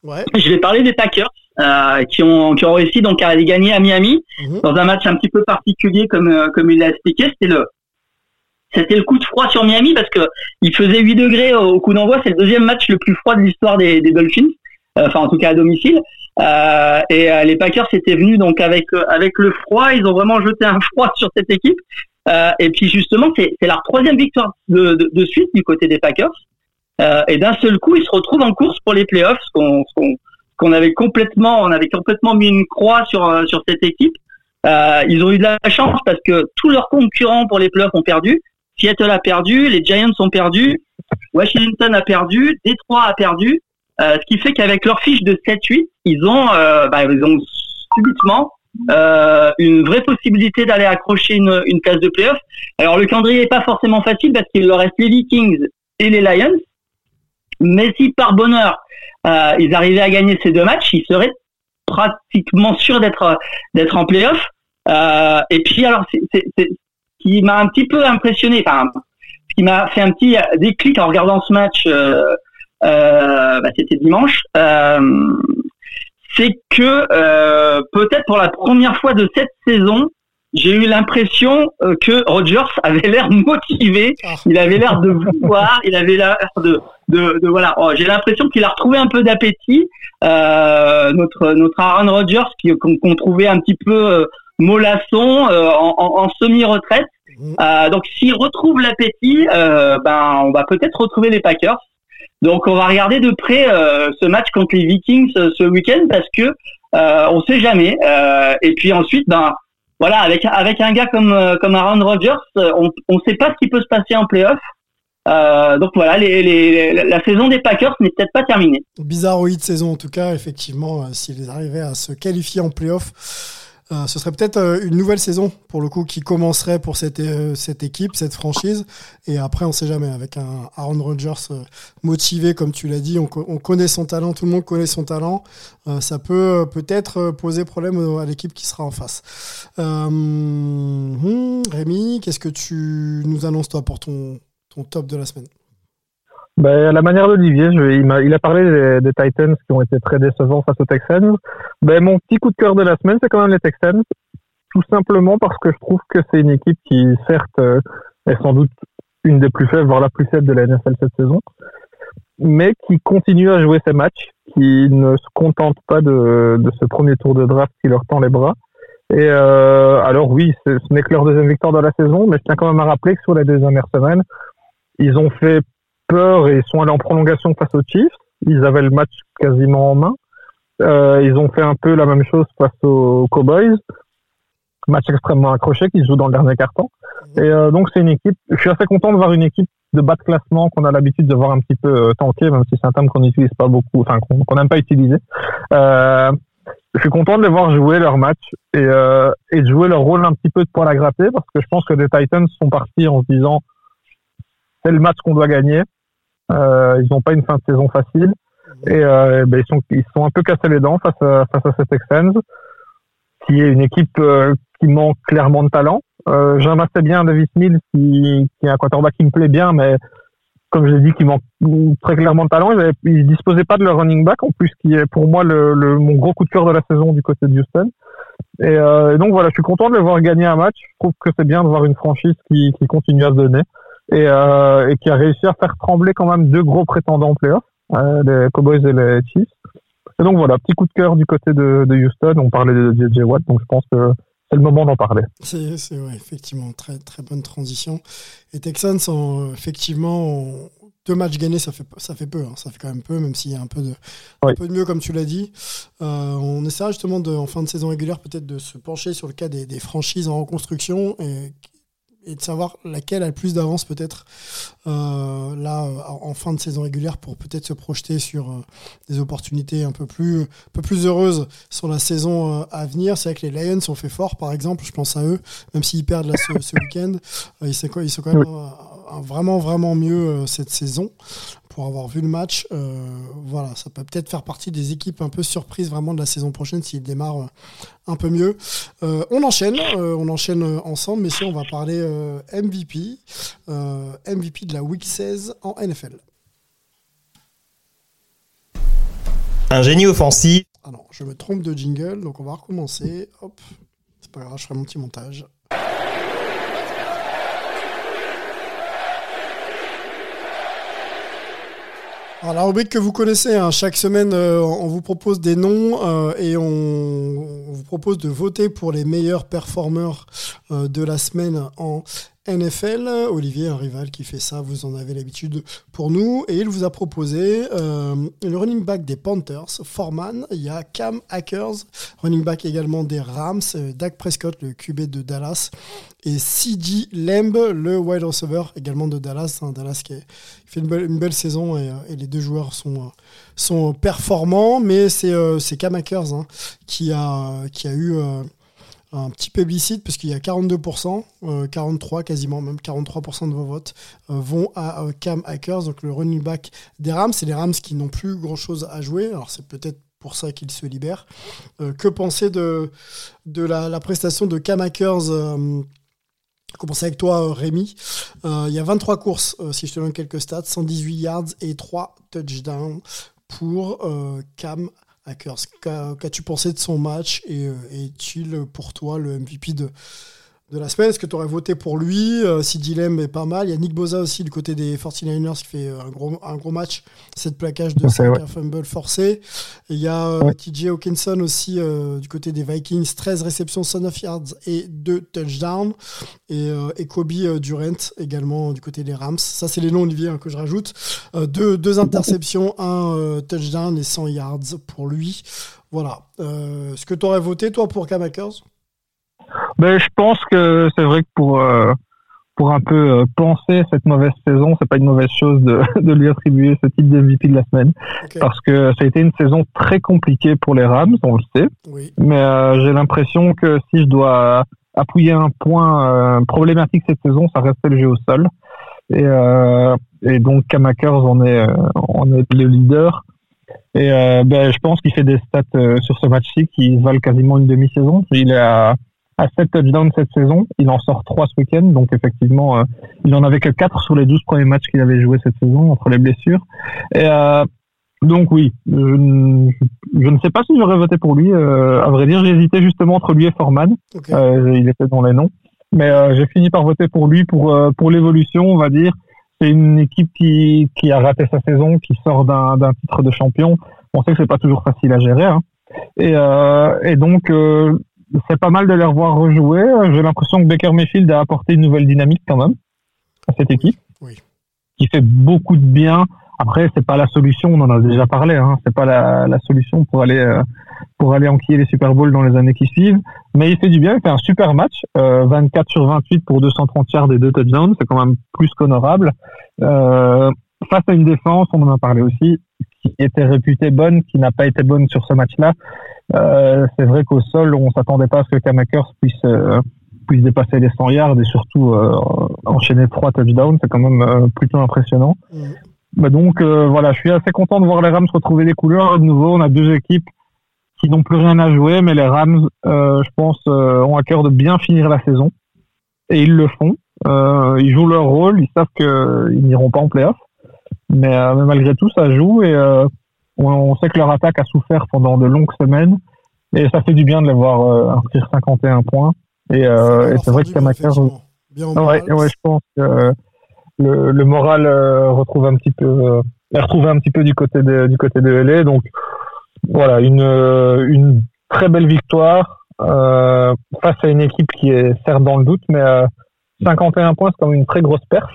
Ouais. Je vais parler des Packers euh, qui ont qui ont réussi donc à aller gagner à Miami Mhm. dans un match un petit peu particulier comme euh, comme il l'a expliqué. C'était le c'était le coup de froid sur Miami parce que il faisait 8 degrés au, coup d'envoi. C'est le deuxième match le plus froid de l'histoire des, des Dolphins, Euh, enfin en tout cas à domicile. Euh, et euh, les Packers étaient venus donc avec avec le froid. Ils ont vraiment jeté un [LAUGHS] froid sur cette équipe. Et puis justement, c'est leur troisième victoire de, suite du côté des Packers. Et d'un seul coup, ils se retrouvent en course pour les playoffs, qu'on qu'on avait complètement, on avait complètement mis une croix sur sur cette équipe. Ils ont eu de la chance parce que tous leurs concurrents pour les playoffs ont perdu. Seattle a perdu, les Giants ont perdu, Washington a perdu, Détroit a perdu. Euh, ce qui fait qu'avec leur fiche de 7-8, ils ont, euh, bah, ils ont subitement euh, une vraie possibilité d'aller accrocher une, une place de playoff. Alors le calendrier n'est pas forcément facile parce qu'il leur reste les Vikings et les Lions. Mais si par bonheur ils arrivaient à gagner ces deux matchs, ils seraient pratiquement sûrs d'être d'être en playoff. Et puis alors, qui m'a un petit peu impressionné, enfin, ce qui m'a fait un petit déclic en regardant ce match, euh, euh, bah, c'était dimanche, euh, c'est que euh, peut-être pour la première fois de cette saison, j'ai eu l'impression euh, que Rogers [LAUGHS] avait l'air motivé, Ah. il avait l'air de vouloir, il avait l'air de, de, de voilà. Oh, j'ai l'impression qu'il a retrouvé un peu d'appétit. Euh, notre notre Aaron Rodgers qui qu'on qu'on trouvait un petit peu mollasson euh, en, en, en semi-retraite. Mhm. Euh, donc s'il retrouve l'appétit, euh, ben on va peut-être retrouver les Packers. Donc on va regarder de près ce match contre les Vikings ce week-end parce que euh, on sait jamais. Et puis ensuite, ben voilà, avec avec un gars comme comme Aaron Rodgers, on on sait pas ce qui peut se passer en playoff. Euh, donc voilà, les, les, la- la saison des Packers n'est peut-être pas terminée. Bizarroïde saison en tout cas, effectivement, s'ils arrivaient à se qualifier en playoff. Euh, ce serait peut-être euh, une nouvelle saison pour le coup qui commencerait pour cette, euh, cette équipe, cette franchise. Et après, on sait jamais. Avec un Aaron Rodgers motivé, comme tu l'as dit, on, co- on connaît son talent, tout le monde connaît son talent. Ça peut peut-être poser problème à l'équipe qui sera en face. Hum, Rémi, qu'est-ce que tu nous annonces toi pour ton, ton top de la semaine? Ben, à la manière d'Olivier, il, il a parlé des, des Titans qui ont été très décevants face aux Texans. Ben, mon petit coup de cœur de la semaine, c'est quand même les Texans. Tout simplement parce que je trouve que c'est une équipe qui, certes, euh, est sans doute une des plus faibles, voire la plus faible de la NFL cette saison, mais qui continue à jouer ses matchs, qui ne se contente pas de, de ce premier tour de draft qui leur tend les bras. Et euh, alors oui, ce n'est que leur deuxième victoire de la saison, mais je tiens quand même à rappeler que sur les deux dernières semaines, ils ont fait peur et sont allés en prolongation face aux Chiefs. Ils avaient le match quasiment en main. Euh, ils ont fait un peu la même chose face aux Cowboys. Match extrêmement accroché qui se joue dans le dernier carton. Et euh, donc c'est une équipe. Je suis assez content de voir une équipe de bas de classement qu'on a l'habitude de voir un petit peu euh, tanker, même si c'est un terme qu'on n'utilise pas beaucoup, enfin qu'on n'aime pas utiliser. Je suis content de les voir jouer leur match et, et de jouer leur rôle un petit peu de poil à gratter parce que je pense que les Titans sont partis en se disant c'est le match qu'on doit gagner. Euh, ils n'ont pas une fin de saison facile et euh, ben, ils sont ils sont un peu cassés les dents face à face à ces Texans, qui est une équipe euh, qui manque clairement de talent. Euh, J'aime assez bien Davis Mills qui, qui est un quarterback qui me plaît bien, mais comme je l'ai dit, qui manque très clairement de talent. Ils, ils disposaient pas de leur running back, en plus qui est pour moi le, le mon gros coup de cœur de la saison du côté de Houston. Et, euh, donc voilà, je suis content de les voir gagner un match. Je trouve que c'est bien de voir une franchise qui, qui continue à se donner et, euh, et qui a réussi à faire trembler quand même deux gros prétendants en playoff, euh, les Cowboys et les Chiefs. Et donc voilà, petit coup de cœur du côté de, de Houston. On parlait de JJ Watt, donc je pense que c'est le moment d'en parler. C'est c'est, ouais, effectivement très très bonne transition. Et Texans, en, effectivement, en deux matchs gagnés, ça fait ça fait peu. hein. Ça fait quand même peu, même s'il y a un peu de Oui. un peu de mieux, comme tu l'as dit. Euh, on essaiera justement de, en fin de saison régulière peut-être de se pencher sur le cas des, des franchises en reconstruction et, et de savoir laquelle a le plus d'avance peut-être euh, là euh, en fin de saison régulière pour peut-être se projeter sur euh, des opportunités un peu plus un peu plus heureuses sur la saison euh, à venir. C'est vrai que les Lions ont fait fort, par exemple, je pense à eux, même s'ils perdent là ce, ce week-end, ils, sont, ils sont quand même vraiment vraiment mieux cette saison pour avoir vu le match. Euh, voilà, ça peut peut-être faire partie des équipes un peu surprises vraiment de la saison prochaine s'ils démarrent euh, un peu mieux. Euh, on enchaîne, on enchaîne ensemble, messieurs, on va parler MVP, MVP de la Week 16 en NFL. Un génie offensif. Ah non, je me trompe de jingle, donc on va recommencer. Hop, c'est pas grave, je ferai mon petit montage. Alors, la rubrique que vous connaissez, hein, chaque semaine, euh, on vous propose des noms euh, et on, vous propose de voter pour les meilleurs performeurs euh, de la semaine en NFL. Olivier, un rival qui fait ça, vous en avez l'habitude pour nous. Et il vous a proposé euh, le running back des Panthers, Foreman. Il y a Cam Akers, running back également des Rams, euh, Dak Prescott, le QB de Dallas, et C.D. Lamb, le wide receiver également de Dallas. hein, Dallas qui, fait une belle, saison et, euh, et les deux joueurs sont, performants. Mais c'est Cam Akers hein, qui, a, eu... un petit plébiscite parce qu'il y a 42%, euh, 43 quasiment, même 43% de vos votes euh, vont à euh, Cam Akers, donc le running back des Rams. C'est les Rams qui n'ont plus grand-chose à jouer, alors c'est peut-être pour ça qu'ils se libèrent. Euh, que penser de, de la, prestation de Cam euh, Commencer avec toi, euh, Rémi? Euh, il y a 23 courses, euh, si je te donne quelques stats, 118 yards et 3 touchdowns pour euh, Cam Akers. Qu'a- Qu'as-tu pensé de son match et euh, est-il pour toi le MVP de, de la semaine Est-ce que tu aurais voté pour lui euh, Si Dilem est pas mal? Il y a Nick Boza aussi du côté des 49ers qui fait euh, un gros, un gros match. Cette plaquage de Ok, 5 ouais. un fumble forcé. Et il y a euh, Ouais. TJ Hawkinson aussi euh, du côté des Vikings. 13 réceptions, 109 yards et 2 touchdowns. Et, euh, et Kobe Durant également du côté des Rams. Ça, c'est les noms, Olivier, hein, que je rajoute. Euh, deux, deux interceptions, un touchdown et 100 yards pour lui. Voilà. Euh, Est-ce que tu aurais voté, toi, pour Cam Akers Ben, je pense que c'est vrai que pour, euh, pour un peu euh, penser cette mauvaise saison, c'est pas une mauvaise chose de, [LAUGHS] de lui attribuer ce titre de MVP de la semaine, parce que ça a été une saison très compliquée pour les Rams, on le sait. Oui. Mais euh, j'ai l'impression que si je dois appuyer un point euh, problématique cette saison, ça restait le jeu au sol. Et, euh, et donc Kamakers en est, en est le leader. Et ben, je pense qu'il fait des stats sur ce match-ci qui valent quasiment une demi-saison. Il est à, à 7 touchdowns cette saison. Il en sort 3 ce week-end. Donc effectivement, euh, il en avait que 4 sur les 12 premiers matchs qu'il avait joué cette saison entre les blessures. Et euh, donc oui, je, ne- je ne sais pas si j'aurais voté pour lui. Euh, à vrai dire, j'ai hésité justement entre lui et. Euh, il était dans les noms. Mais j'ai fini par voter pour lui pour, pour l'évolution, on va dire. C'est une équipe qui, qui a raté sa saison, qui sort d'un d'un titre de champion. On sait que c'est pas toujours facile à gérer. hein. Et, euh, et donc, euh, c'est pas mal de les revoir rejouer. J'ai l'impression que Baker Mayfield a apporté une nouvelle dynamique quand même à cette équipe. Oui. Qui fait beaucoup de bien. Après, c'est pas la solution, on en a déjà parlé. Hein. C'est pas la, la solution pour aller euh, pour aller enquiller les Super Bowls dans les années qui suivent. Mais il fait du bien, il fait un super match. Euh, 24 sur 28 pour 230 yards et deux touchdowns, c'est quand même plus qu'honorable. Euh, face à une défense, on en a parlé aussi, qui était réputée bonne, qui n'a pas été bonne sur ce match-là. Euh, c'est vrai qu'au sol, on s'attendait pas à ce que Kamakers puisse euh, puisse dépasser les 100 yards et surtout euh, enchaîner trois touchdowns. C'est quand même plutôt impressionnant. Bah donc voilà, je suis assez content de voir les Rams retrouver des couleurs. De nouveau, on a deux équipes qui n'ont plus rien à jouer, mais les Rams, je pense, ont à cœur de bien finir la saison. Et ils le font. Ils jouent leur rôle, ils savent qu'ils n'iront pas en playoff. Mais, euh, mais malgré tout, ça joue et euh, on, on sait que leur attaque a souffert pendant de longues semaines. Et ça fait du bien de les voir euh, inscrire 51 points. Et, euh, c'est vrai que effectivement. Bien en Ouais, ouais, je pense que le, le moral euh, retrouve un petit peu, euh, est retrouvé un petit peu du côté de, du côté de LA. Donc voilà, une, une très belle victoire euh, face à une équipe qui est certes dans le doute, mais euh, 51 points, c'est quand même une très grosse perf.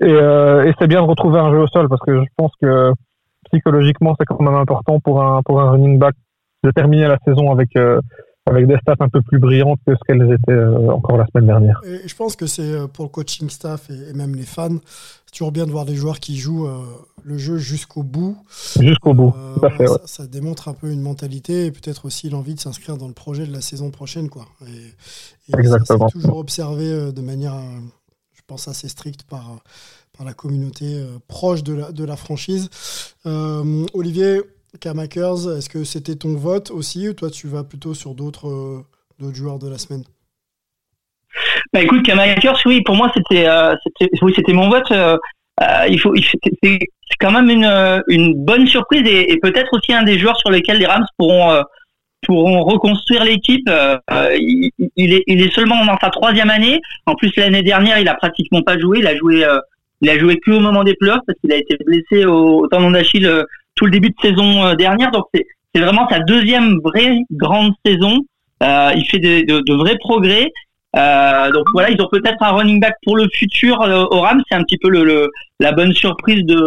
Et, euh, et c'est bien de retrouver un jeu au sol parce que je pense que psychologiquement, c'est quand même important pour un, pour un running back de terminer la saison avec, euh, avec des stats un peu plus brillantes que ce qu'elles étaient euh, encore la semaine dernière. Et je pense que c'est pour le coaching staff et, et même les fans, c'est toujours bien de voir des joueurs qui jouent euh, le jeu jusqu'au bout. Jusqu'au bout, tout à fait. ouais. ça, ça démontre un peu une mentalité et peut-être aussi l'envie de s'inscrire dans le projet de la saison prochaine. Quoi. Et, et ça, Exactement. c'est toujours observé de manière, pense, assez stricte par, par la communauté euh, proche de la, de la franchise. Euh, Olivier Kamakers, est-ce que c'était ton vote aussi ou toi tu vas plutôt sur d'autres euh, joueurs de la semaine? Bah écoute, Kamakers, oui, pour moi c'était, oui, c'était mon vote. il faut, c'est quand même une, une bonne surprise et, peut-être aussi un des joueurs sur lesquels les Rams pourront, pourront reconstruire l'équipe. Euh, euh, il, est, il est seulement dans sa troisième année. En plus, l'année dernière, il a pratiquement pas joué. Il a joué, euh, il a joué que au moment des playoffs parce qu'il a été blessé au, au tendon d'Achille euh, tout le début de saison euh, dernière. Donc c'est, c'est vraiment sa deuxième vraie grande saison. Il fait de, de, de vrais progrès. Donc voilà, ils ont peut-être un running back pour le futur au Rams. C'est un petit peu le, le- la bonne surprise de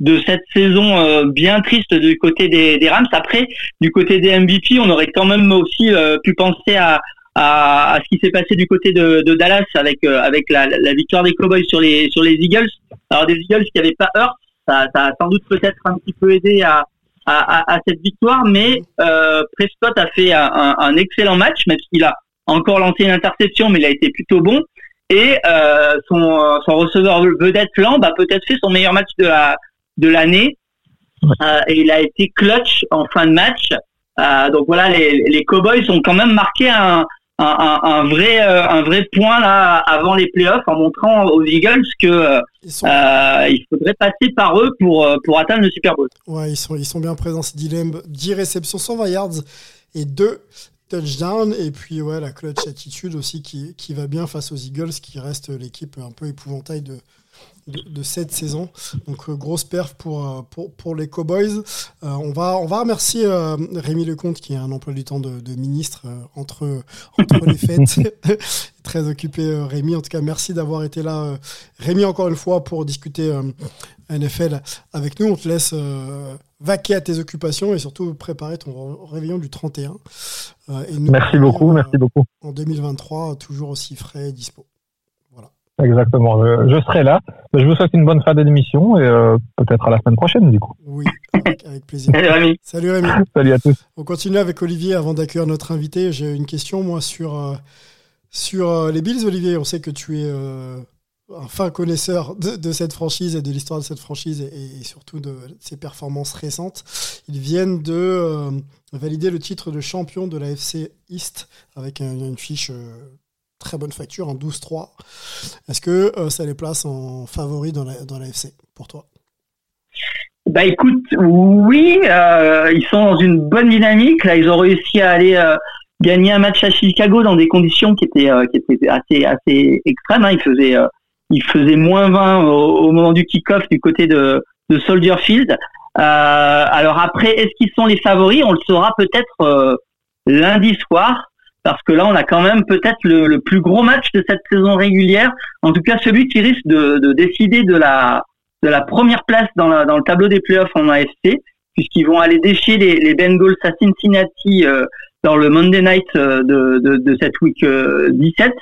de cette saison euh, bien triste du côté des, des Rams. Après, du côté des MVP, on aurait quand même aussi euh, pu penser à, à, à ce qui s'est passé du côté de, de Dallas avec euh, avec la, la victoire des Cowboys sur les sur les Eagles. Alors des Eagles qui n'avaient pas Hurt, ça, ça a sans doute peut-être un petit peu aidé à à, à, cette victoire, mais euh, Prescott a fait un, un- un excellent match, même s'il a encore lancé une interception, mais il a été plutôt bon. Et euh, son, son receveur vedette Lamb a peut-être fait son meilleur match de la de l'année. Euh, et il a été clutch en fin de match. Euh, donc voilà, les, les Cowboys ont quand même marqué un, un, un, un vrai euh, un vrai point là avant les playoffs en montrant aux Eagles que Ils sont, euh, il faudrait passer par eux pour pour atteindre le Super Bowl. ouais, ils sont, ils sont bien présents, c'est 10, lem- 10 réceptions, 120 yards et 2 touchdowns. Et puis ouais, la clutch attitude aussi qui, qui va bien face aux Eagles, qui reste l'équipe un peu épouvantail de, de, de cette saison. Donc euh, grosse perf pour, euh, pour, pour les Cowboys. Euh, on, va, on va remercier Rémi Lecomte qui a un emploi du temps de, de ministre entre, entre les fêtes. [LAUGHS] Très occupé Rémi. En tout cas, merci d'avoir été là. Rémi, encore une fois, pour discuter NFL avec nous. On te laisse vaquer à tes occupations et surtout préparer ton réveillon du 31. Euh, et nous Merci beaucoup, euh, merci beaucoup. En 2023, toujours aussi frais et dispo. Exactement, je, je serai là. Je vous souhaite une bonne fin d'émission et euh, peut-être à la semaine prochaine du coup. Oui, avec, avec plaisir. Salut Rémi. Salut Rémi. Salut à tous. On continue avec Olivier avant d'accueillir notre invité. J'ai une question, moi, sur, euh, sur euh, les Bills, Olivier. On sait que tu es euh, un fin connaisseur de, de cette franchise et de l'histoire de cette franchise et, et surtout de ses performances récentes. Ils viennent de euh, valider le titre de champion de la FC East avec un- une fiche euh, très bonne facture, un 12-3. Est-ce que euh, ça les place en favori dans la, dans la pour toi? Bah écoute, oui, euh, ils sont dans une bonne dynamique. Là, ils ont réussi à aller euh, gagner un match à Chicago dans des conditions qui étaient qui étaient assez assez extrêmes. Hein. Ils faisaient moins 20 au, moment du kick-off du côté de, de Soldier Field. Alors après, est-ce qu'ils sont les favoris? On le saura peut-être lundi soir. Parce que là, on a quand même peut-être le, plus gros match de cette saison régulière. En tout cas, celui qui risque de, de décider de la, première place dans, le tableau des playoffs en AFC, puisqu'ils vont aller déchirer les, Bengals à Cincinnati euh, dans le Monday Night euh, de, cette week euh, 17.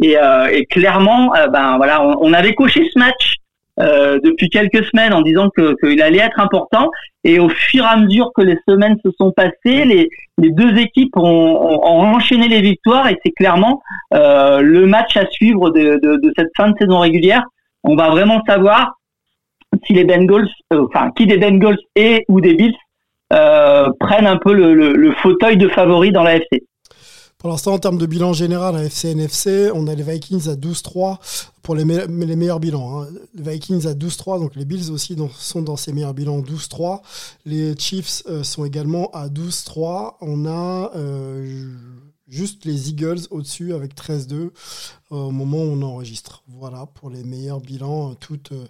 Et, euh, et clairement, ben voilà, on avait coché ce match euh, depuis quelques semaines en disant qu'il allait être important. Et au fur et à mesure que les semaines se sont passées, les, les deux équipes ont, ont, ont enchaîné les victoires et c'est clairement euh, le match à suivre de, de, de cette fin de saison régulière. On va vraiment savoir si les Bengals, euh, enfin qui des Bengals et ou des Bills euh, prennent un peu le, le, le fauteuil de favori dans la FC. Pour l'instant, en termes de bilan général à FC NFC, on a les Vikings à 12-3 pour les, me- les meilleurs bilans. hein. Les Vikings à 12-3, donc les Bills aussi sont dans ces meilleurs bilans 12-3. Les Chiefs euh, sont également à 12-3. On a euh, juste les Eagles au-dessus avec 13-2 euh, au moment où on enregistre. Voilà pour les meilleurs bilans, euh, toutes euh,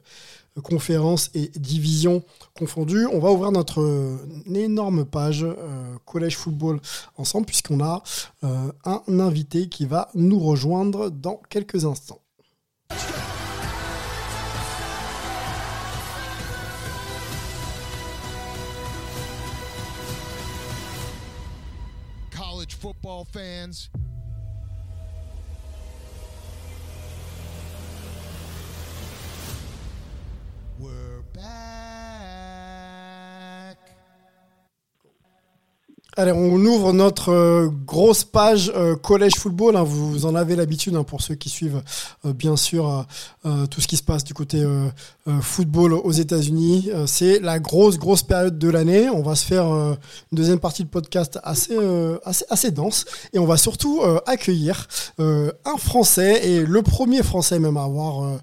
conférences et divisions confondues. On va ouvrir notre énorme page euh, Collège Football ensemble puisqu'on a euh, un invité qui va nous rejoindre dans quelques instants. Football fans, Allez, on ouvre notre euh, grosse page euh, collège football. hein. vous en avez l'habitude hein, pour ceux qui suivent euh, bien sûr euh, tout ce qui se passe du côté football aux États-Unis. C'est la grosse grosse période de l'année. On va se faire une deuxième partie de podcast assez dense et on va surtout accueillir un Français et le premier Français même à avoir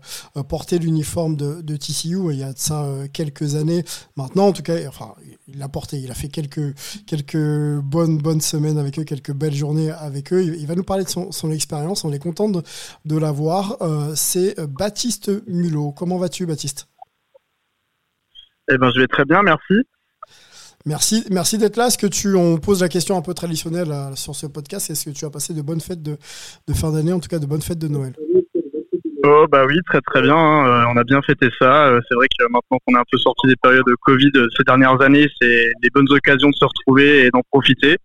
porté l'uniforme de, TCU il y a ça quelques années maintenant. En tout cas, enfin, il l'a porté. Il a fait quelques quelques bonnes bonnes semaines avec eux, quelques belles journées avec eux. Il, il va nous parler de son, son expérience. On est content de, de l'avoir. Euh, c'est Baptiste Mulot. Comment vas-tu, Baptiste? Eh ben, je vais très bien, merci. Merci, merci d'être là. Est-ce que tu, on pose la question un peu traditionnelle euh, sur ce podcast Est-ce que tu as passé de bonnes fêtes de, de fin d'année, en tout cas de bonnes fêtes de Noël? Oh, bah oui, très très bien. hein. Euh, on a bien fêté ça. Euh, C'est vrai que maintenant qu'on est un peu sorti des périodes de Covid euh, ces dernières années, c'est des bonnes occasions de se retrouver et d'en profiter.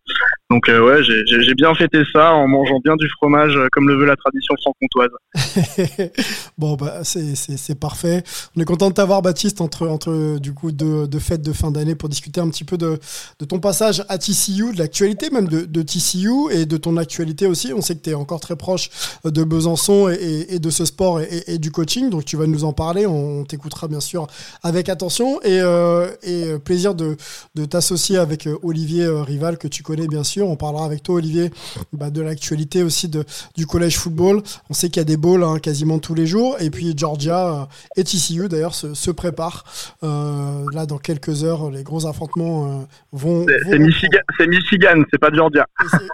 Donc euh, ouais, j'ai- bien fêté ça en mangeant bien du fromage euh, comme le veut la tradition franc-comtoise. [LAUGHS] bon, bah, c'est, parfait. On est content de t'avoir, Baptiste, entre, entre du coup deux, fêtes de fin d'année pour discuter un petit peu de, de ton passage à TCU, de l'actualité même de, de TCU et de ton actualité aussi. On sait que tu es encore très proche de Besançon et, de ce sport et, du coaching, donc tu vas nous en parler. On t'écoutera bien sûr avec attention et, euh, et plaisir de, de t'associer avec Olivier Rival que tu connais bien sûr. On parlera avec toi, Olivier, bah, de l'actualité aussi de, du collège football. On sait qu'il y a des bowls hein, quasiment tous les jours. Et puis Georgia euh, et TCU d'ailleurs se, se préparent. Euh, là, dans quelques heures, les gros affrontements euh, vont. C'est Michigan, c'est Michigan, c'est pas Georgia.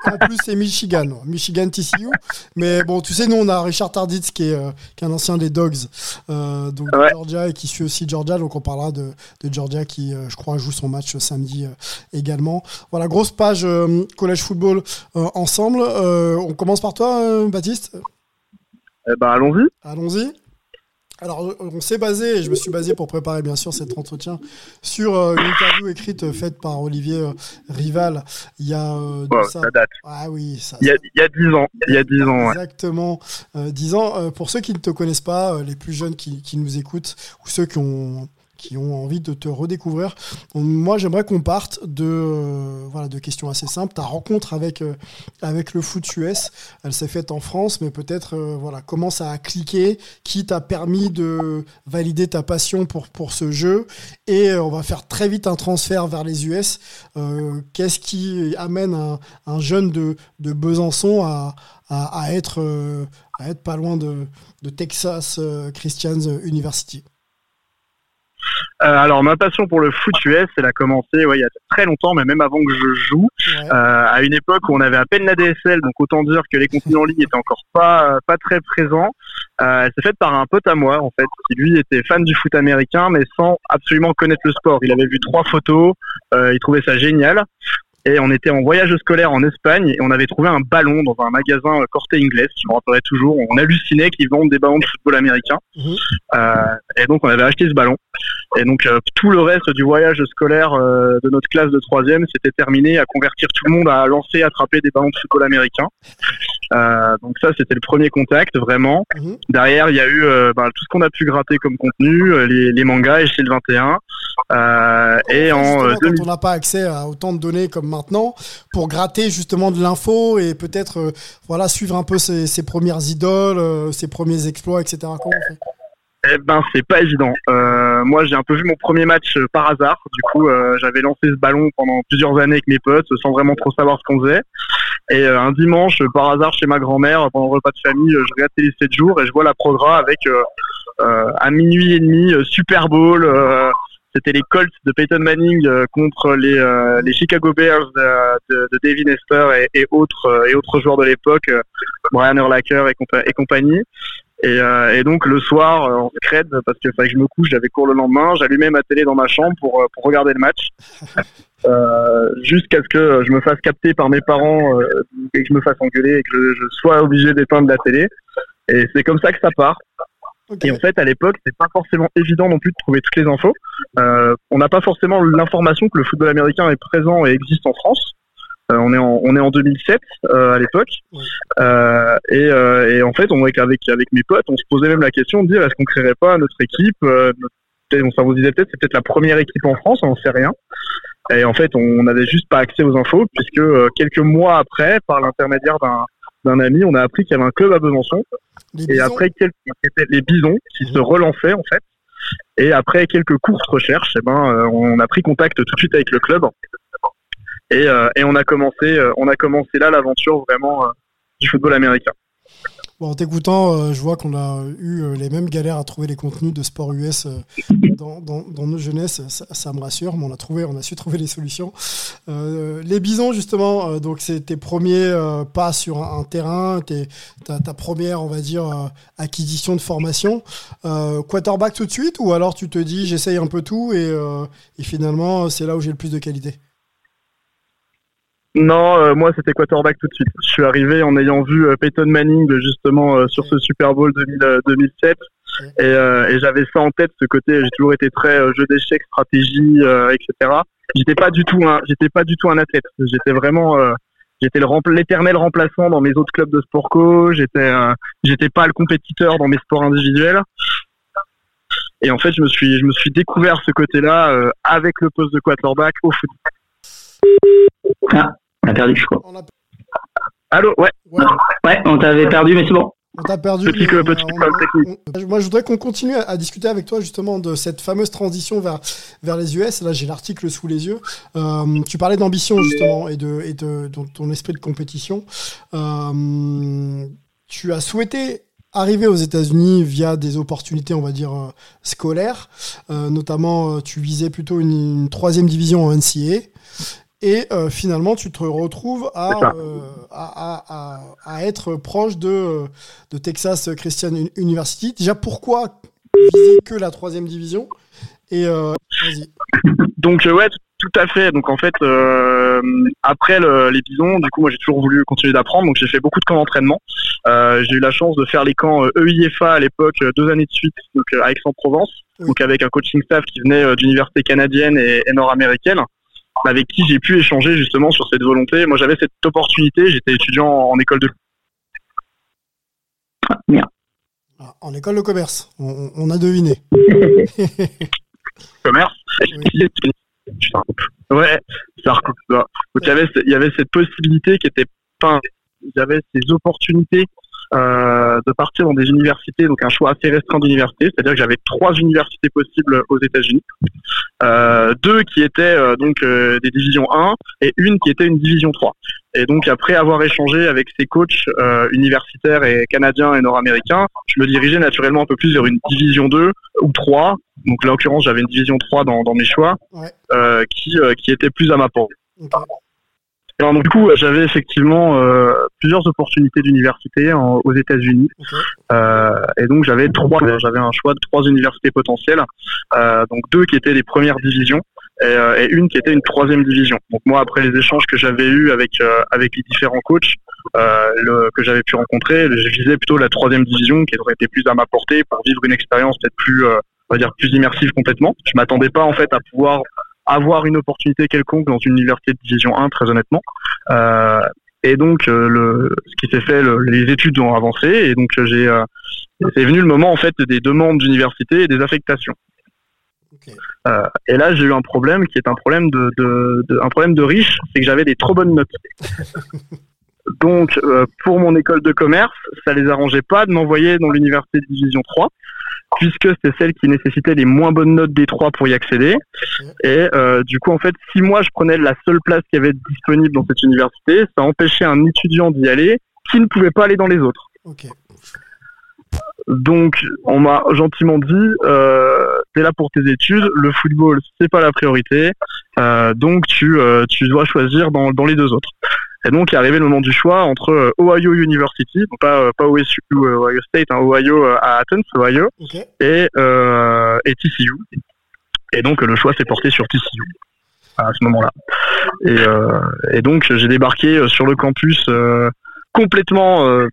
en plus, c'est Michigan. Michigan TCU. Mais bon, tu sais, nous, on a Richard Tarditz qui est, euh, qui est un ancien des Dogs. donc Ouais. Georgia et qui suit aussi Georgia. Donc on parlera de, de Georgia qui, je crois, joue son match samedi également. Voilà, grosse page collège football euh, ensemble. Euh, on commence par toi, euh, Baptiste Eh ben allons-y. Allons-y. Alors, on s'est basé, et je me suis basé pour préparer bien sûr cet entretien, sur euh, une interview écrite faite par Olivier euh, Rival il y a Ouais, ça. ça date. Ah oui, ça, Il y a, il y a 10 ans. Il y a 10 ans, ouais. Exactement. 10 ans. Pour ceux qui ne te connaissent pas, les plus jeunes qui, qui nous écoutent, ou ceux qui ont, qui ont envie de te redécouvrir, moi j'aimerais qu'on parte de, euh, voilà, de questions assez simples. Ta rencontre avec, euh, avec le foot US, elle s'est faite en France, mais peut-être euh, voilà, comment ça a cliqué, qui t'a permis de valider ta passion pour, pour ce jeu. Et on va faire très vite un transfert vers les US. Qu'est-ce qui amène un, un jeune de, de Besançon à, à, être, à être pas loin de, de Texas euh, Christian University? Euh, alors, ma passion pour le foot US, elle a commencé ouais, il y a très longtemps, mais même avant que je joue. Ouais. Euh, à une époque où on avait à peine la DSL, donc autant dire que les contenus en ligne étaient encore pas pas très présents. Euh, elle s'est faite par un pote à moi en fait, qui lui était fan du foot américain, mais sans absolument connaître le sport. Il avait vu trois photos, il trouvait ça génial. Et on était en voyage scolaire en Espagne et on avait trouvé un ballon dans un magasin euh, Corte Inglés, je me rappellerai toujours. On hallucinait qu'ils vendent des ballons de football américain. Mhm. Euh, et donc on avait acheté ce ballon. Et donc euh, tout le reste du voyage scolaire euh, de notre classe de troisième, c'était terminé à convertir tout le monde à lancer, attraper des ballons de football américain. Donc ça, c'était le premier contact vraiment. Mhm. Derrière, il y a eu bah, tout ce qu'on a pu gratter comme contenu, les, les mangas et chez le 21. Euh, et en justement, quand 2000 on n'a pas accès à autant de données comme pour gratter justement de l'info et peut-être euh, voilà suivre un peu ses, premières idoles, euh, ses premiers exploits, etc. Comment on Eh ben, c'est pas évident. Euh, moi, j'ai un peu vu mon premier match par hasard. Du coup, j'avais lancé ce ballon pendant plusieurs années avec mes potes, sans vraiment trop savoir ce qu'on faisait. Et un dimanche, par hasard, chez ma grand-mère, pendant le repas de famille, je regarde Télé 7 jours et je vois la progra avec à minuit et demi Super Bowl. C'était les Colts de Peyton Manning euh, contre les, euh, les Chicago Bears de, de, de Nestor et, et autres euh, et autres joueurs de l'époque, Brian Urlacher et, compa- et compagnie. Et, euh, et donc le soir, en scred, parce fallait que je me couche, j'avais cours le lendemain, j'allumais ma télé dans ma chambre pour, pour regarder le match, [LAUGHS] euh, jusqu'à ce que je me fasse capter par mes parents euh, et que je me fasse engueuler et que je, je sois obligé d'éteindre la télé. Et c'est comme ça que ça part. Et en fait, à l'époque, c'est pas forcément évident non plus de trouver toutes les infos. Euh, on n'a pas forcément l'information que le football américain est présent et existe en France. Euh, on est en on est en 2007 euh, à l'époque. Ouais. Euh, et, euh, et en fait, on avec avec avec mes potes, on se posait même la question de dire est-ce qu'on créerait pas notre équipe euh, on s'en vous disait peut-être c'est peut-être la première équipe en France, on n'en sait rien. Et en fait, on n'avait juste pas accès aux infos puisque euh, quelques mois après, par l'intermédiaire d'un d'un ami, on a appris qu'il y avait un club à Besançon Les et après quelques les bisons qui se relançaient en fait. Et après quelques courtes recherches, eh ben, euh, on a pris contact tout de suite avec le club. Et, euh, et on a commencé, euh, on a commencé là l'aventure vraiment du football américain. Bon, en t'écoutant, euh, je vois qu'on a eu euh, les mêmes galères à trouver les contenus de sport US euh, dans, nos jeunesses. Ça, me rassure, mais on a trouvé, on a su trouver les solutions. Les bisons, justement, donc c'est tes premiers pas sur un, terrain, tes- ta, première, on va dire, acquisition de formation. Euh, quarterback tout de suite, ou alors tu te dis, j'essaye un peu tout et finalement, c'est là où j'ai le plus de qualité? Non, euh, moi c'était quarterback tout de suite. Je suis arrivé en ayant vu euh, Peyton Manning euh, justement euh, sur ce Super Bowl 2000, euh, 2007 et, euh, et j'avais ça en tête, ce côté. J'ai toujours été très euh, jeu d'échecs, stratégie, euh, etc. J'étais pas du tout un, j'étais pas du tout un athlète. J'étais vraiment, euh, j'étais le rempl- l'éternel remplaçant dans mes autres clubs de sport co. J'étais, euh, j'étais pas le compétiteur dans mes sports individuels. Et en fait, je me suis, je me suis découvert ce côté-là euh, avec le poste de quarterback au foot. Ah, on a perdu, je crois. On a, Allô, ouais. ouais, Ouais, on t'avait perdu, mais c'est bon. On t'a perdu. Petit que- petit on- moi, je voudrais qu'on continue à, à discuter avec toi justement de cette fameuse transition vers, vers les US. Là, j'ai l'article sous les yeux. Euh, tu parlais d'ambition justement et de, et de, de ton esprit de compétition. Euh, tu as souhaité arriver aux États-Unis via des opportunités, on va dire, euh, scolaires. Euh, notamment, tu visais plutôt une, une troisième division en NCAA. Et euh, finalement, tu te retrouves à, euh, à, à- à- être proche de, euh, de Texas Christian Uni- University. Déjà, pourquoi viser que la troisième division? Et euh, vas-y. [LAUGHS] Donc ouais, tout- à fait. Donc en fait, après le- les bisons, du coup, moi j'ai toujours voulu continuer d'apprendre, donc j'ai fait beaucoup de camps d'entraînement. J'ai eu la chance de faire les camps EIFA à l'époque, deux années de suite, donc à Aix-en-Provence, Oui. donc avec un coaching staff qui venait d'universités canadiennes et, et nord-américaines, avec qui j'ai pu échanger justement sur cette volonté. Moi j'avais cette opportunité, j'étais étudiant en, en école de Ah, En école de commerce, on, a deviné. [LAUGHS] commerce. Putain. Ouais, ça recoupe. Donc il y avait, il y avait cette possibilité qui était pas, il y avait ces opportunités euh, de partir dans des universités, donc un choix assez restreint d'universités, c'est-à-dire que j'avais trois universités possibles aux États-Unis, euh, deux qui étaient euh, donc des divisions 1 et une qui était une division 3. Et donc après avoir échangé avec ces coachs universitaires et canadiens et nord-américains, je me dirigeais naturellement un peu plus vers une division 2 ou 3. Donc là, en l'occurrence, j'avais une division 3 dans, dans mes choix, Ouais. qui, qui était plus à ma portée. Alors, donc, du coup, j'avais effectivement euh, plusieurs opportunités d'université en- aux États-Unis. Euh, et donc j'avais trois, j'avais un choix de trois universités potentielles, euh, donc deux qui étaient les premières divisions et, euh, et une qui était une troisième division. Donc moi, après les échanges que j'avais eus avec euh, avec les différents coachs euh, le, que j'avais pu rencontrer, je visais plutôt la troisième division qui aurait été plus à ma portée pour vivre une expérience peut-être plus, euh, on va dire, plus immersive complètement. Je m'attendais pas en fait à pouvoir avoir une opportunité quelconque dans une université de division 1, très honnêtement. Euh, et donc, euh, le, ce qui s'est fait, le- les études ont avancé, et donc euh, j'ai, euh, c'est venu le moment en fait des demandes d'université et des affectations. Et là, j'ai eu un problème qui est un problème de, de, de- un problème de riche, c'est que j'avais des trop bonnes notes. [LAUGHS] Donc, pour mon école de commerce, ça les arrangeait pas de m'envoyer dans l'université de division 3, puisque c'était celle qui nécessitait les moins bonnes notes des trois pour y accéder. Et euh, du coup, en fait, si moi je prenais la seule place qui avait disponible dans cette université, ça empêchait un étudiant d'y aller qui ne pouvait pas aller dans les autres. Donc, on m'a gentiment dit, euh, t'es là pour tes études, le football c'est pas la priorité, euh, donc tu euh, tu dois choisir dans dans les deux autres. Et donc, est arrivé le moment du choix entre euh, Ohio University, donc pas euh, pas OSU ou euh, Ohio State, hein, Ohio à Athens, Ohio, et euh, et TCU. Et donc, le choix s'est porté sur TCU à ce moment-là. Et, euh, et donc, j'ai débarqué sur le campus euh, complètement euh,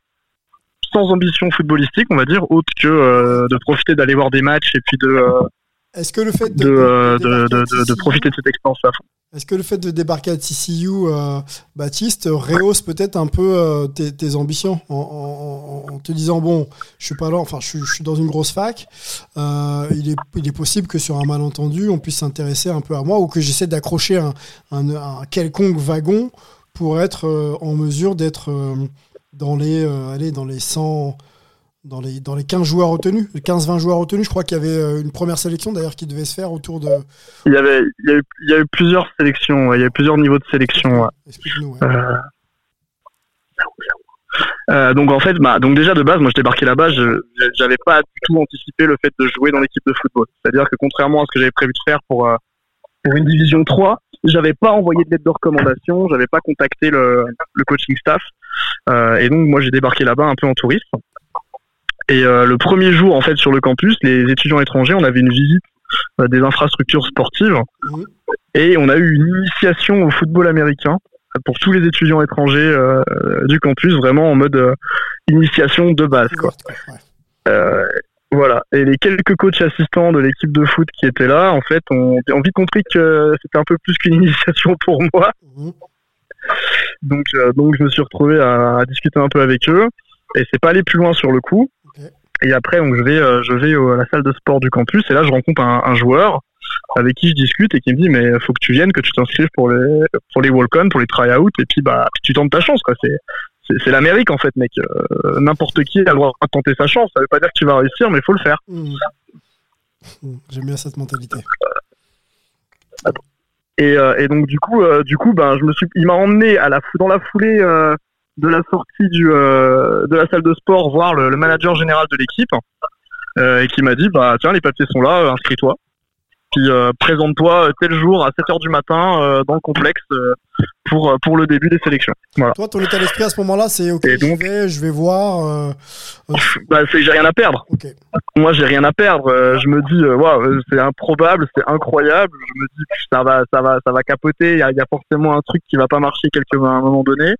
sans ambition footballistique, on va dire, autre que de profiter d'aller voir des matchs et puis de, Est-ce que le fait de, de, de, profiter de cette expérience à fond. Est-ce que le fait de débarquer à TCU, euh, Baptiste, rehausse peut-être un peu euh, tes, ambitions en, te disant bon, je suis pas là, enfin je, suis- dans une grosse fac, euh, il, est, possible que sur un malentendu on puisse s'intéresser un peu à moi ou que j'essaie d'accrocher un, quelconque wagon pour être en mesure d'être dans les allez, dans les 100 dans les, dans les 15 joueurs retenus, 15-20 joueurs retenus, je crois qu'il y avait euh, une première sélection d'ailleurs qui devait se faire autour de. Il y avait, il y a eu, il y a eu plusieurs sélections, ouais, il y a eu plusieurs niveaux de sélection. ouais. Explique-nous. ouais. Euh, euh, donc en fait, bah, donc déjà de base, moi je débarquais là-bas, je j'avais pas du tout anticipé le fait de jouer dans l'équipe de football. C'est-à-dire que contrairement à ce que j'avais prévu de faire pour euh, pour une division 3, j'avais pas envoyé de lettre de recommandation, j'avais pas contacté le, le coaching staff, Euh, et donc moi j'ai débarqué là-bas un peu en touriste. Et euh, le premier jour en fait sur le campus, les étudiants étrangers, on avait une visite euh, des infrastructures sportives Mhm. et on a eu une initiation au football américain pour tous les étudiants étrangers euh, du campus, vraiment en mode euh, initiation de base. Quoi. Euh, voilà. Et les quelques coachs assistants de l'équipe de foot qui étaient là, en fait, ont, ont vite compris que c'était un peu plus qu'une [LAUGHS] initiation pour moi. Mhm. Donc, euh, donc je me suis retrouvé à, à discuter un peu avec eux. Et c'est pas allé plus loin sur le coup. Et après, donc, je vais, euh, je vais à la salle de sport du campus. Et là, je rencontre un, un joueur avec qui je discute et qui me dit mais faut que tu viennes, que tu t'inscrives pour les pour les walk-on, pour les try-out. Et puis bah tu tentes ta chance quoi. C'est c'est, l'Amérique en fait, mec. Euh, n'importe qui a le droit de tenter sa chance. Ça veut pas dire que tu vas réussir, mais il faut le faire. Mhm. Mhm. J'aime bien cette mentalité. Et, euh, et donc du coup, euh, du coup, ben je me suis, il m'a emmené à la fou- dans la foulée de la sortie du euh, de la salle de sport voir le, le manager général de l'équipe euh, et qui m'a dit bah tiens les papiers sont là, euh, inscris-toi. Puis euh, présente-toi tel jour à 7 heures du matin dans le complexe pour pour le début des sélections. Voilà. Toi, ton état d'esprit à ce moment-là, c'est ok, Et je donc- vais, je vais voir. Bah, c'est j'ai rien à perdre. ok. Moi, j'ai rien à perdre. Je me dis, waouh, c'est improbable, c'est incroyable. Je me dis, ça va, ça va, ça va capoter. Il y a, il y a forcément un truc qui va pas marcher quelque à un moment donné.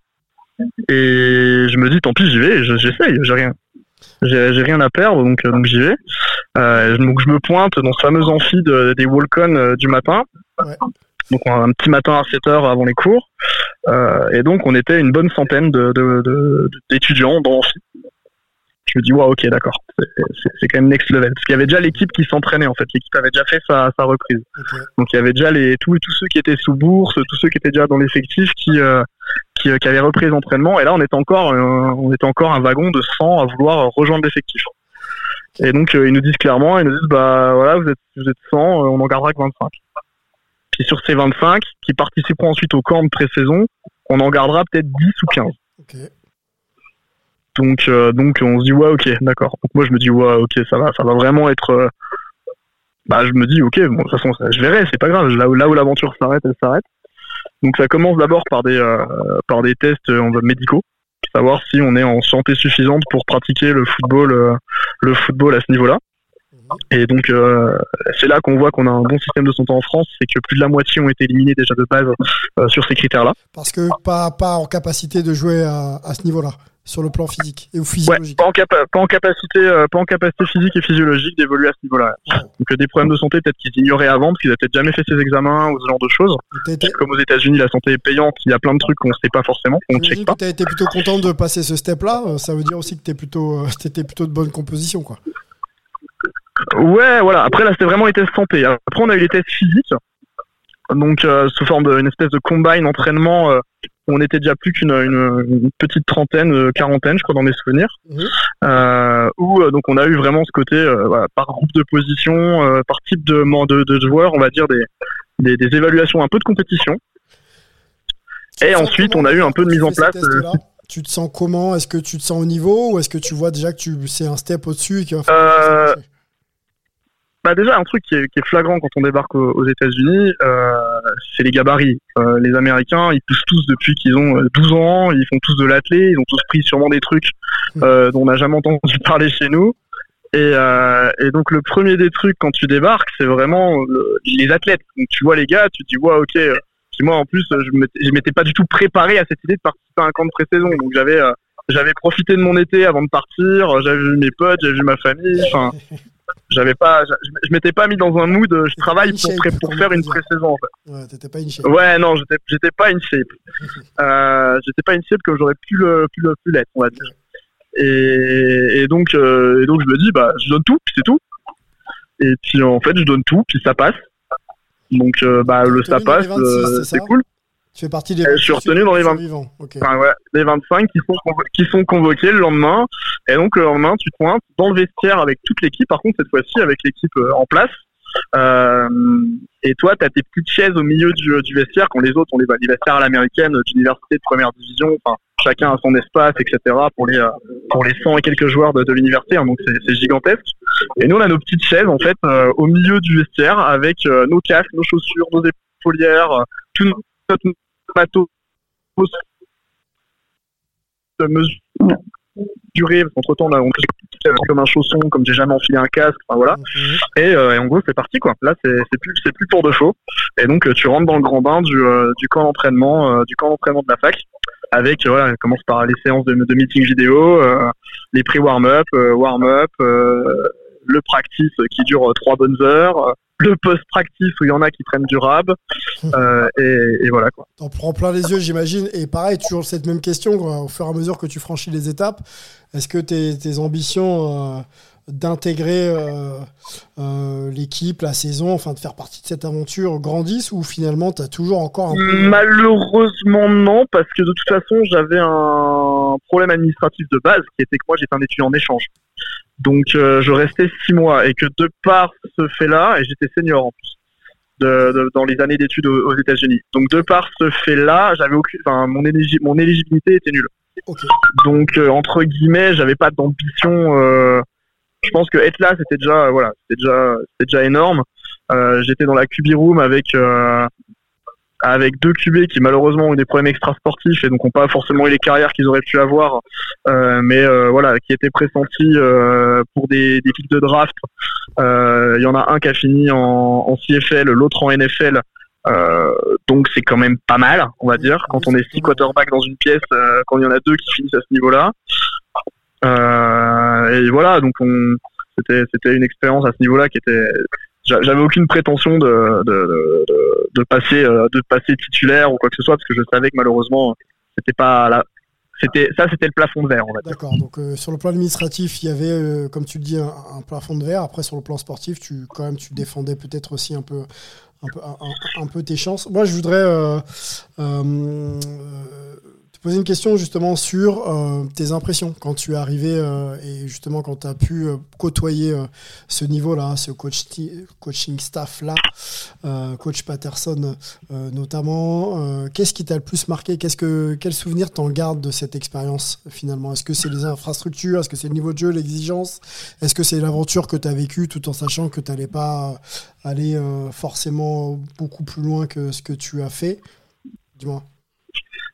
Et je me dis, tant pis, j'y vais. je- J'essaye. J'ai rien, j'ai rien à perdre, donc euh, donc j'y vais. Euh, donc je me pointe dans ce fameux amphi de- des Walk-on euh, du matin. Ouais. Donc un petit matin à 7 heures avant les cours. Euh, et donc on était une bonne centaine de- de- de- d'étudiants dans l'amphi. Je me dis, waouh, ok, d'accord. C'est- quand même next level. Parce qu'il y avait déjà l'équipe qui s'entraînait, en fait. L'équipe avait déjà fait sa, sa reprise. Donc il y avait déjà les, tous, tous ceux qui étaient sous bourse, tous ceux qui étaient déjà dans l'effectif qui, euh, qui, euh, qui avaient repris les entraînements. Et là, on était encore, euh, on était encore un wagon de 100 à vouloir rejoindre l'effectif. Et donc, euh, ils nous disent clairement, ils nous disent, bah voilà, vous êtes, vous êtes 100, euh, on en gardera que 25. Puis sur ces 25, qui participeront ensuite au camp de pré-saison, on en gardera peut-être 10 ou 15. ok. Donc, euh, donc on se dit ouais, ok, d'accord. Moi je me dis ouais, ok, ça va, ça va vraiment être. euh, bah je me dis ok, bon de toute façon je verrai, c'est pas grave. Là où l'aventure s'arrête, elle s'arrête. Donc ça commence d'abord par des euh, par des tests médicaux, savoir si on est en santé suffisante pour pratiquer le football le football à ce niveau-là. Et donc euh, c'est là qu'on voit qu'on a un bon système de santé en France, c'est que plus de la moitié ont été éliminés déjà de base euh, sur ces critères-là. Parce que pas, pas en capacité de jouer à, à ce niveau-là, sur le plan physique et ou Ouais, physiologique. pas en, capa- pas en capacité, euh, pas en capacité physique et physiologique d'évoluer à ce niveau-là. Donc des problèmes de santé peut-être qu'ils ignoraient avant parce qu'ils avaient peut-être jamais fait ces examens ou ce genre de choses. Comme aux États-Unis, la santé est payante, il y a plein de trucs qu'on sait pas forcément, qu'on ne check pas. tu as été plutôt content de passer ce step-là. Ça veut dire aussi que tu plutôt, t'étais plutôt de bonne composition. Quoi. Ouais, voilà. Après là, c'était vraiment les tests santé. Après, on a eu les tests physiques. Donc euh, sous forme d'une espèce de combine entraînement, euh, on était déjà plus qu'une une, une petite trentaine, euh, quarantaine, je crois dans mes souvenirs. Euh, où donc on a eu vraiment ce côté voilà, par groupe de position, par type de, de, de joueurs, on va dire des, des, des évaluations un peu de compétition. Et ensuite, on a eu un peu de mise en place, Tu te sens comment? Est-ce que tu te sens au niveau? Ou est-ce que tu vois déjà que tu c'est un step au-dessus et qu'il va falloir s'accrocher Bah déjà un truc qui est, qui est flagrant quand on débarque aux, aux États-Unis, euh, c'est les gabarits. Euh, les Américains, ils poussent tous depuis qu'ils ont euh, 12 ans, ils font tous de l'athlé, ils ont tous pris sûrement des trucs euh, dont on n'a jamais entendu [LAUGHS] parler chez nous. Et, euh, et donc le premier des trucs quand tu débarques, c'est vraiment le- les athlètes. Donc tu vois les gars, tu te dis ouais ok. euh, Puis moi en plus, euh, je m'étais- pas du tout préparé à cette idée de participer à un camp de pré-saison. Donc j'avais euh, j'avais profité de mon été avant de partir, euh, j'avais vu mes potes, j'avais vu ma famille. Enfin, [LAUGHS] j'avais pas, je, je m'étais pas mis dans un mood. euh, Je travaille pour, shape, pour faire une pré-saison en fait. Ouais, t'étais pas initié. Ouais, non, j'étais, j'étais pas in shape. [LAUGHS] Euh, j'étais pas in shape comme j'aurais pu le, pu le, pu l'être, on va dire. Et, et donc, euh, et donc je me dis, bah, je donne tout, puis c'est tout. Et puis en fait, je donne tout, puis ça passe. Donc, euh, bah, le ça passe, les 26, euh, c'est cool. Tu fais partie des je suis retenu dans les 20. survivants. Ok. Enfin, ouais, les 25 qui sont, convo- qui sont convoqués le lendemain. Et donc, le lendemain, tu te pointes dans le vestiaire avec toute l'équipe. Par contre, cette fois-ci, avec l'équipe euh, en place. Euh, et toi, tu as tes petites chaises au milieu du, du vestiaire, quand les autres ont les, les vestiaires à l'américaine euh, d'université de première division. Enfin, chacun a son espace, etc. pour les, pour les 100 et quelques joueurs de, de l'université. hein, donc, c'est gigantesque. Et nous, on a nos petites chaises, en fait, euh, au milieu du vestiaire, avec euh, nos casques, nos chaussures, nos épaulières, tout notre matos de mesurer, qu'entre temps, on a on comme un chausson, comme j'ai jamais enfilé un casque, enfin voilà. Mhm. Et, euh, et en gros, c'est parti quoi. Là, c'est plus c'est plus pour de faux. Et donc, euh, tu rentres dans le grand bain du, euh, du camp d'entraînement, euh, du camp d'entraînement de la fac. Avec, voilà, on commence par les séances de, de meeting vidéo, les pré-warm-up, euh, warm-up, euh, le practice qui dure trois bonnes heures, le post-practice où il y en a qui prennent du rab, euh, et, et voilà quoi. T'en prends plein les yeux, j'imagine. Et pareil, toujours cette même question, quoi, au fur et à mesure que tu franchis les étapes, est-ce que tes, tes ambitions euh, d'intégrer euh, euh, l'équipe, la saison, enfin de faire partie de cette aventure grandissent ou finalement tu as toujours encore un peu... Malheureusement non, parce que de toute façon j'avais un problème administratif de base qui était que moi j'étais un étudiant en échange. Donc euh, je restais six mois et que de par ce fait-là, et j'étais senior en plus, de, de- dans les années d'études aux, aux États-Unis. Donc de par ce fait-là, j'avais aucune, enfin mon, éligi- mon éligibilité était nulle. Donc euh, entre guillemets, j'avais pas d'ambition. euh, je pense que être là, c'était déjà, voilà, c'était déjà, c'était déjà énorme. Euh, J'étais dans la QB room avec euh, avec deux QB qui malheureusement ont des problèmes extrasportifs et donc n'ont pas forcément eu les carrières qu'ils auraient pu avoir, euh, mais voilà, qui étaient pressentis pour des, des pics de draft. Il y en a un qui a fini en, en CFL, l'autre en NFL. Donc c'est quand même pas mal, on va dire, quand on est six quarterbacks dans une pièce, quand il y en a deux qui finissent à ce niveau-là. Euh, et voilà, donc on, c'était c'était une expérience à ce niveau-là qui était j'a- j'avais aucune prétention de de, de, passer euh, de passer titulaire ou quoi que ce soit parce que je savais que malheureusement c'était pas c'était ça c'était le plafond de verre on va. D'accord, donc euh, sur le plan administratif, il y avait, comme tu le dis, un, plafond de verre. Après, sur le plan sportif, tu, quand même, tu défendais peut-être aussi un peu, un peu, tes chances. Moi, je voudrais poser une question justement sur euh, tes impressions quand tu es arrivé euh, et justement quand tu as pu euh, côtoyer ce niveau-là, ce coach coaching staff-là, coach Patterson notamment. Qu'est-ce qui t'a le plus marqué? Qu'est-ce que quel souvenir t'en gardes de cette expérience finalement? Est-ce que c'est les infrastructures? Est-ce que c'est le niveau de jeu, l'exigence? Est-ce que c'est l'aventure que tu as vécue tout en sachant que tu n'allais pas aller forcément beaucoup plus loin que ce que tu as fait? Dis-moi.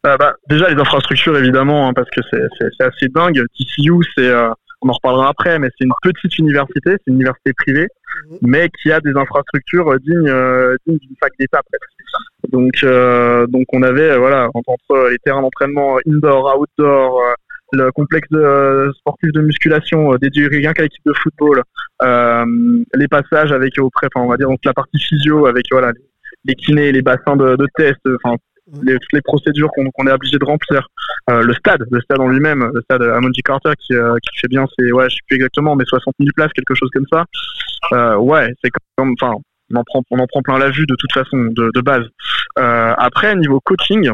Euh, bah, déjà les infrastructures évidemment hein, parce que c'est assez dingue. TCU c'est euh, on en reparlera après mais c'est une petite université, c'est une université privée Mhm. mais qui a des infrastructures euh, dignes euh, dignes d'une fac d'État presque. Donc euh, donc on avait voilà entre les terrains d'entraînement indoor, outdoor, euh, le complexe de, sportif de musculation dédié rien qu'à l'équipe de football, euh, les passages avec auprès enfin on va dire donc la partie physio avec voilà les, les kinés, les bassins de, de test, enfin les, toutes les procédures qu'on est obligé de remplir. Euh, le stade, le stade en lui-même, le stade Amonji Carter qui, euh, qui fait bien, c'est ouais, je sais plus exactement, mais 60 000 places, quelque chose comme ça. Euh, ouais, c'est comme, enfin, on en prend, on en prend plein la vue de toute façon, de, de base. Après, niveau coaching,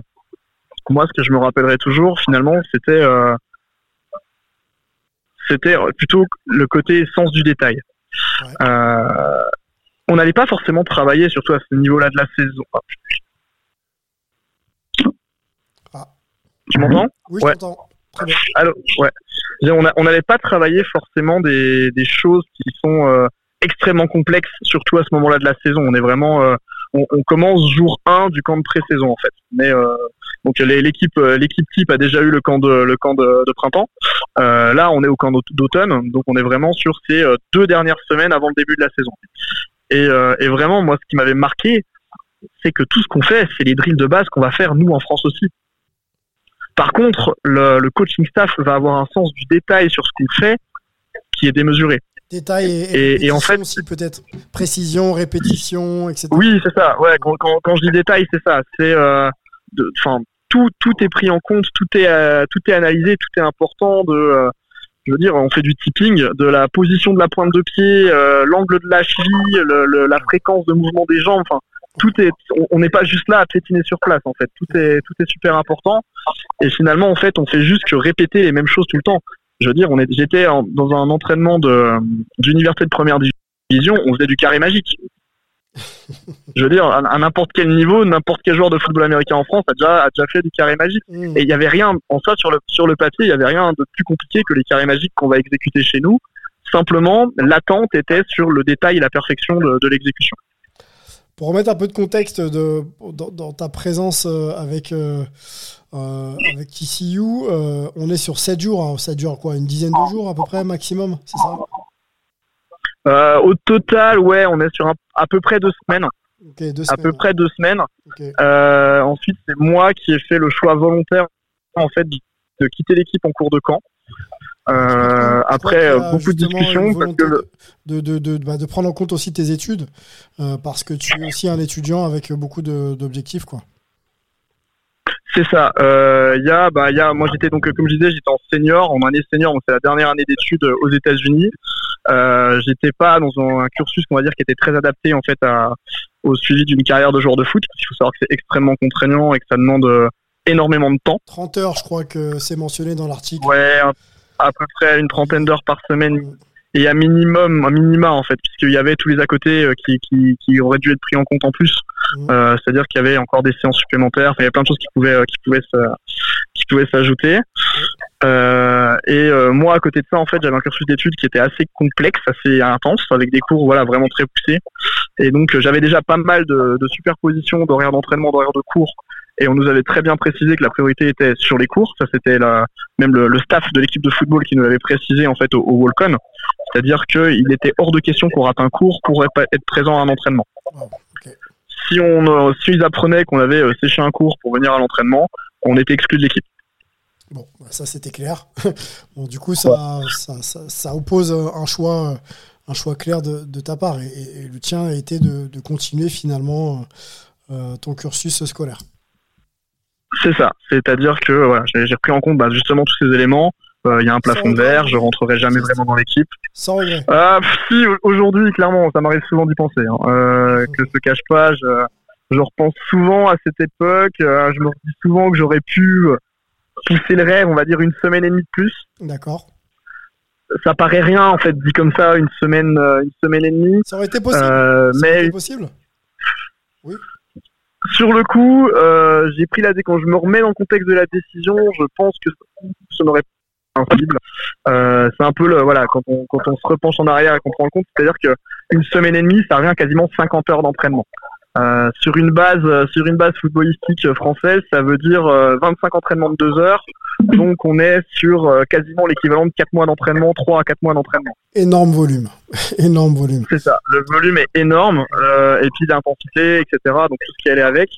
moi, ce que je me rappellerai toujours, finalement, c'était, c'était plutôt le côté sens du détail. Ouais. On n'allait pas forcément travailler, surtout à ce niveau-là de la saison. Ah, Ah. Tu m'entends Oui, je Ouais. t'entends. Très bien. Allô, ouais. On n'allait pas travailler forcément des, des choses qui sont euh, extrêmement complexes, surtout à ce moment-là de la saison. On est vraiment, euh, on, on commence jour 1 du camp de pré-saison en fait. Mais euh, donc l'équipe, l'équipe type a déjà eu le camp de, le camp de, de printemps. Euh, là, on est au camp d'aut- d'automne, donc on est vraiment sur ces deux dernières semaines avant le début de la saison. Et, euh, et vraiment, moi, ce qui m'avait marqué, c'est que tout ce qu'on fait, c'est les drills de base qu'on va faire nous en France aussi. Par contre, le, le coaching staff va avoir un sens du détail sur ce qu'on fait qui est démesuré. Détail et, Et- et en fait- aussi peut-être. Précision, répétition, etc. Oui, c'est ça. Ouais, quand, quand, quand je dis détail, c'est ça. C'est, euh, tout, tout est pris en compte, tout est, euh, tout est analysé, tout est important. De, euh, je veux dire, on fait du tipping, de la position de la pointe de pied, l'angle de la cheville, le- le- la fréquence de mouvement des jambes. Enfin, tout est, on- n'est pas juste là à piétiner sur place. En fait, tout est, tout est super important. Et finalement, en fait, on fait juste que répéter les mêmes choses tout le temps. Je veux dire, on est, j'étais dans un entraînement de, d'université de première division, on faisait du carré magique. Je veux dire, à, à n'importe quel niveau, n'importe quel joueur de football américain en France a déjà, a déjà fait du carré magique. Mmh. Et il y avait rien, en ça, sur le, sur le papier, il y avait rien de plus compliqué que les carrés magiques qu'on va exécuter chez nous. Simplement, l'attente était sur le détail et la perfection de, de l'exécution. Pour remettre un peu de contexte de, dans, dans ta présence euh, avec, euh, euh, avec TCU, euh, on est sur 7 jours. hein. Ça dure quoi Une dizaine de jours à peu près maximum C'est ça? Euh, au total, ouais, on est sur un- à peu près deux semaines. Deux À peu près deux semaines. Ensuite, c'est moi qui ai fait le choix volontaire, en fait, de quitter l'équipe en cours de camp. Euh, après a beaucoup de discussions, une parce volonté que le- de, de, de, bah, de prendre en compte aussi tes études, euh, parce que tu es aussi un étudiant avec beaucoup d'objectifs. quoi. C'est ça. Euh, Il y a, bah, y a, moi j'étais donc, comme je disais, j'étais en senior, en année senior, donc c'est la dernière année d'études aux États-Unis. Euh, j'étais pas dans un, un cursus qu'on va dire qui était très adapté en fait à, au suivi d'une carrière de joueur de foot. Il faut savoir que c'est extrêmement contraignant et que ça demande énormément de temps. 30 heures, je crois que c'est mentionné dans l'article. Ouais, à- peu près une trentaine d'heures par semaine et à minimum, un minima en fait, puisqu'il y avait tous les à côté euh, qui, qui, qui auraient dû être pris en compte en plus. Mhm. Euh, C'est-à-dire qu'il y avait encore des séances supplémentaires. Enfin, il y avait plein de choses qui pouvaient, euh, qui pouvaient, qui pouvaient s'ajouter. Euh, et euh, moi, à côté de ça, en fait, j'avais un cursus d'études qui était assez complexe, assez intense, avec des cours voilà vraiment très poussés. Et donc, euh, j'avais déjà pas mal de, de superpositions d'horaires d'entraînement, d'horaires de cours. Et on nous avait très bien précisé que la priorité était sur les cours. Ça, c'était la, même le, le staff de l'équipe de football qui nous l'avait précisé en fait au, au Walcon. C'est-à-dire qu'il était hors de question qu'on rate un cours pour être présent à un entraînement. Si on, euh, si ils apprenaient qu'on avait euh, séché un cours pour venir à l'entraînement, on était exclu de l'équipe. Bon, bah, ça c'était clair. [LAUGHS] bon, du coup, ça, ça, ça, ça oppose euh, un choix, euh, un choix clair de, de ta part. Et, et- et le tien a été de, de continuer finalement euh, ton cursus scolaire. C'est ça. C'est-à-dire que voilà, j'ai pris en compte bah, justement tous ces éléments. Euh, Il y a un plafond de verre, je rentrerai jamais vraiment dans l'équipe. Sans regret. Ah, si, au- aujourd'hui, clairement, ça m'arrive souvent d'y penser. Hein. Euh, que se cache pas, je, je repense souvent à cette époque. euh, je me dis souvent que j'aurais pu pousser le rêve, on va dire une semaine et demie de plus. D'accord. Ça paraît rien en fait, dit comme ça, une semaine, euh, une semaine et demie. Ça aurait été possible. Euh, Ça aurait mais été possible. sur le coup, euh, j'ai pris la dé quand je me remets dans le contexte de la décision, je pense que ça n'aurait pas été impossible. Euh, c'est un peu le voilà quand on quand on se repenche en arrière et qu'on prend le compte, c'est-à-dire que une semaine et demie, ça revient à quasiment 50 heures d'entraînement. Euh, sur une base euh, sur une base footballistique française, ça veut dire euh, 25 entraînements de 2 heures. Donc on est sur euh, quasiment l'équivalent de 4 mois d'entraînement, 3 à 4 mois d'entraînement. Énorme volume. [LAUGHS] Énorme volume. C'est ça. Le volume est énorme euh, et puis l'intensité, etc. Donc tout ce qui allait avec.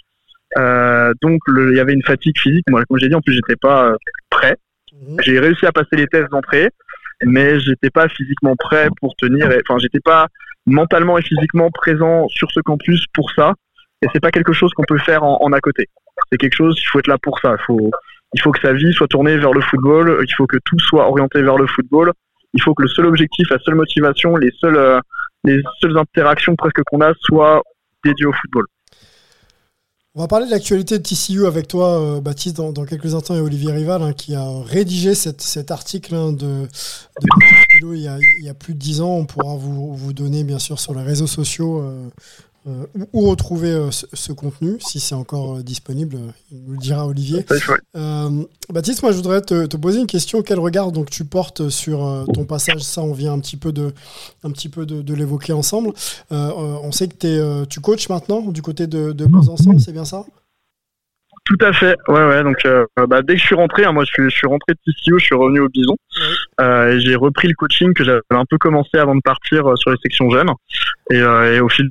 Euh, donc il y avait une fatigue physique. Moi, comme j'ai dit, en plus j'étais pas euh, prêt. Mhm. J'ai réussi à passer les tests d'entrée, mais j'étais pas physiquement prêt pour tenir. Enfin, j'étais pas mentalement et physiquement présent sur ce campus pour ça. Et c'est pas quelque chose qu'on peut faire en, en à côté. C'est quelque chose, il faut être là pour ça. Il faut, il faut que sa vie soit tournée vers le football. Il faut que tout soit orienté vers le football. Il faut que le seul objectif, la seule motivation, les seules, euh, les seules interactions presque qu'on a soient dédiées au football. On va parler de l'actualité de TCU avec toi, euh, Baptiste, dans, quelques instants, et Olivier Rival, hein, qui a rédigé cet article hein, de, de il y, a, il y a plus de dix ans. On pourra vous, vous donner, bien sûr, sur les réseaux sociaux euh, euh, où, retrouver euh, ce, ce contenu, si c'est encore euh, disponible. Il nous le dira, Olivier. Baptiste, moi je voudrais te, te poser une question. Quel regard donc tu portes sur ton passage? Ça, on vient un petit peu de, un petit peu de, de l'évoquer ensemble. On sait que tu coaches maintenant du côté de, de Besançon, c'est bien ça? Tout à fait. Ouais, ouais. Donc, bah, dès que je suis rentré, hein, moi, je suis, je suis rentré de TCO, je suis revenu au Bison. Et j'ai repris le coaching que j'avais un peu commencé avant de partir sur les sections jeunes. Et, et au fil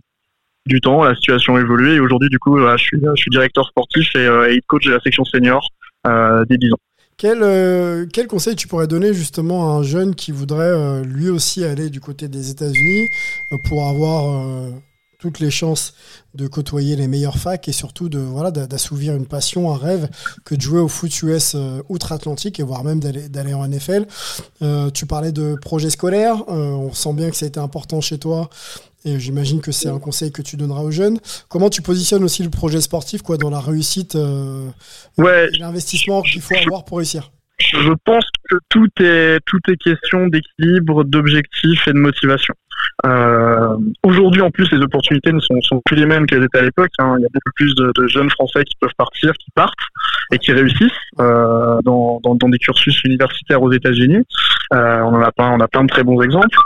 du temps, la situation a évolué. Et aujourd'hui, du coup, je suis, directeur sportif et, euh, coach de la section senior euh, des Bisons. Quel, euh, quel conseil tu pourrais donner justement à un jeune qui voudrait euh, lui aussi aller du côté des États-Unis pour avoir toutes les chances de côtoyer les meilleures facs et surtout de voilà d'a- d'assouvir une passion, un rêve que de jouer au foot US euh, outre-Atlantique et voire même d'aller d'aller en NFL. Euh, tu parlais de projet scolaire, euh, on sent bien que ça a été important chez toi et j'imagine que c'est un conseil que tu donneras aux jeunes. Comment tu positionnes aussi le projet sportif quoi dans la réussite Ouais, et l'investissement qu'il faut avoir pour réussir? Je pense que tout est tout est question d'équilibre, d'objectif et de motivation. Euh, Aujourd'hui, en plus, les opportunités ne sont, plus les mêmes qu'elles étaient à l'époque. hein. Il y a beaucoup plus de, jeunes Français qui peuvent partir, qui partent et qui réussissent euh, dans, dans, dans des cursus universitaires aux États-Unis. Euh, on en a plein, on a plein de très bons exemples.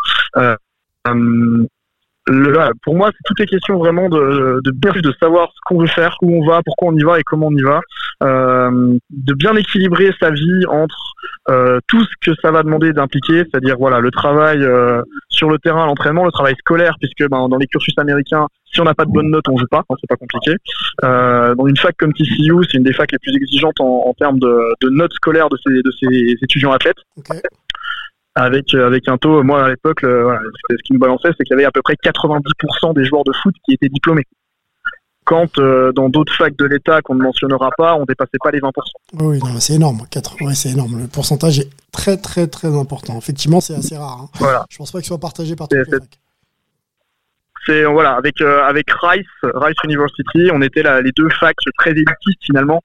Pour moi, c'est tout est question vraiment de, de bien de savoir ce qu'on veut faire, où on va, pourquoi on y va et comment on y va. Euh, de bien équilibrer sa vie entre euh, tout ce que ça va demander d'impliquer, c'est-à-dire voilà le travail euh, sur le terrain, l'entraînement, le travail scolaire, puisque ben, dans les cursus américains, si on n'a pas de bonnes notes, on joue pas, hein, c'est pas compliqué. Dans une fac comme TCU, c'est une des facs les plus exigeantes en, termes de, notes scolaires de ces étudiants athlètes. Avec euh, avec un taux moi à l'époque voilà, ce qui nous balançait c'est qu'il y avait à peu près 90% des joueurs de foot qui étaient diplômés quand euh, dans d'autres facs de l'État qu'on ne mentionnera pas on dépassait pas les 20% Oui, non, c'est énorme. 4, ouais, c'est énorme. Le pourcentage est très, très, très important. Effectivement, c'est assez rare. hein. voilà Je pense pas qu'il soit partagé par C'est- les c'est- facs. c'est voilà avec euh, avec Rice Rice University on était là, les deux facs très élitistes finalement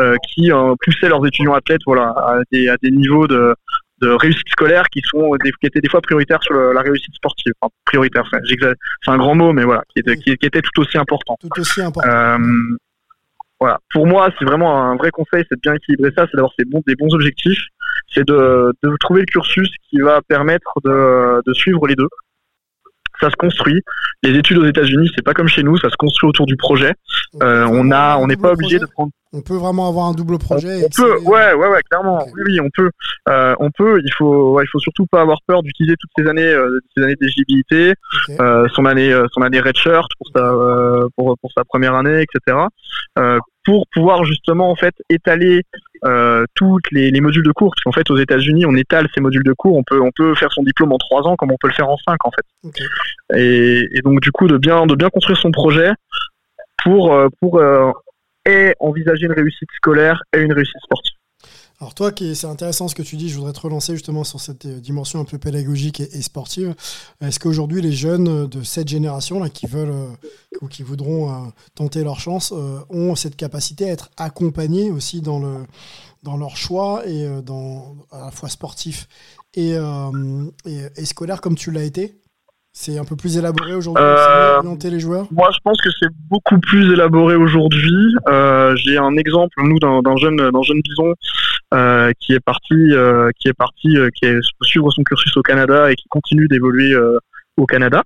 euh, qui euh, poussaient leurs étudiants athlètes voilà à des à des niveaux de de réussite scolaire qui sont des, qui étaient des fois prioritaires sur le- la réussite sportive enfin, prioritaire c'est un grand mot mais voilà qui était qui, qui était tout aussi important Tout aussi important. Euh, voilà. Pour moi, c'est vraiment un vrai conseil, c'est de bien équilibrer ça, c'est d'avoir bons, des bons objectifs, c'est de, de trouver le cursus qui va permettre de, de suivre les deux ça se construit. Les études aux États-Unis, c'est pas comme chez nous, ça se construit autour du projet. Euh, on a, on n'est pas obligé de prendre. On peut vraiment avoir un double projet. On peut, ouais, ouais, ouais, clairement. Oui, oui, on peut. Euh, on peut. Il faut, ouais, il faut surtout pas avoir peur d'utiliser toutes ces années, euh, ces années d'éligibilité, euh, son année, euh, son année redshirt pour sa, euh, pour, pour sa première année, etc. Euh, pour pouvoir justement en fait étaler euh, toutes les, les modules de cours. Parce qu'en fait, aux États-Unis, on étale ces modules de cours. On peut, on peut faire son diplôme en trois ans, comme on peut le faire en cinq, en fait. Et, et donc du coup, de bien, de bien construire son projet pour, euh, pour euh, et envisager une réussite scolaire et une réussite sportive. Alors toi, c'est intéressant ce que tu dis, je voudrais te relancer justement sur cette euh, dimension un peu pédagogique et, sportive. Est-ce qu'aujourd'hui les jeunes de cette génération qui veulent euh, ou qui voudront euh, tenter leur chance ont cette capacité à être accompagnés aussi dans le dans leur choix et dans à la fois sportif et, et scolaire comme tu l'as été? C'est un peu plus élaboré aujourd'hui, Euh, orienter les joueurs? Moi, je pense que c'est beaucoup plus élaboré aujourd'hui. Euh, J'ai un exemple, nous, d'un jeune, d'un jeune bison euh, qui est parti, euh, qui est parti, qui est suivre son cursus au Canada et qui continue d'évoluer au Canada.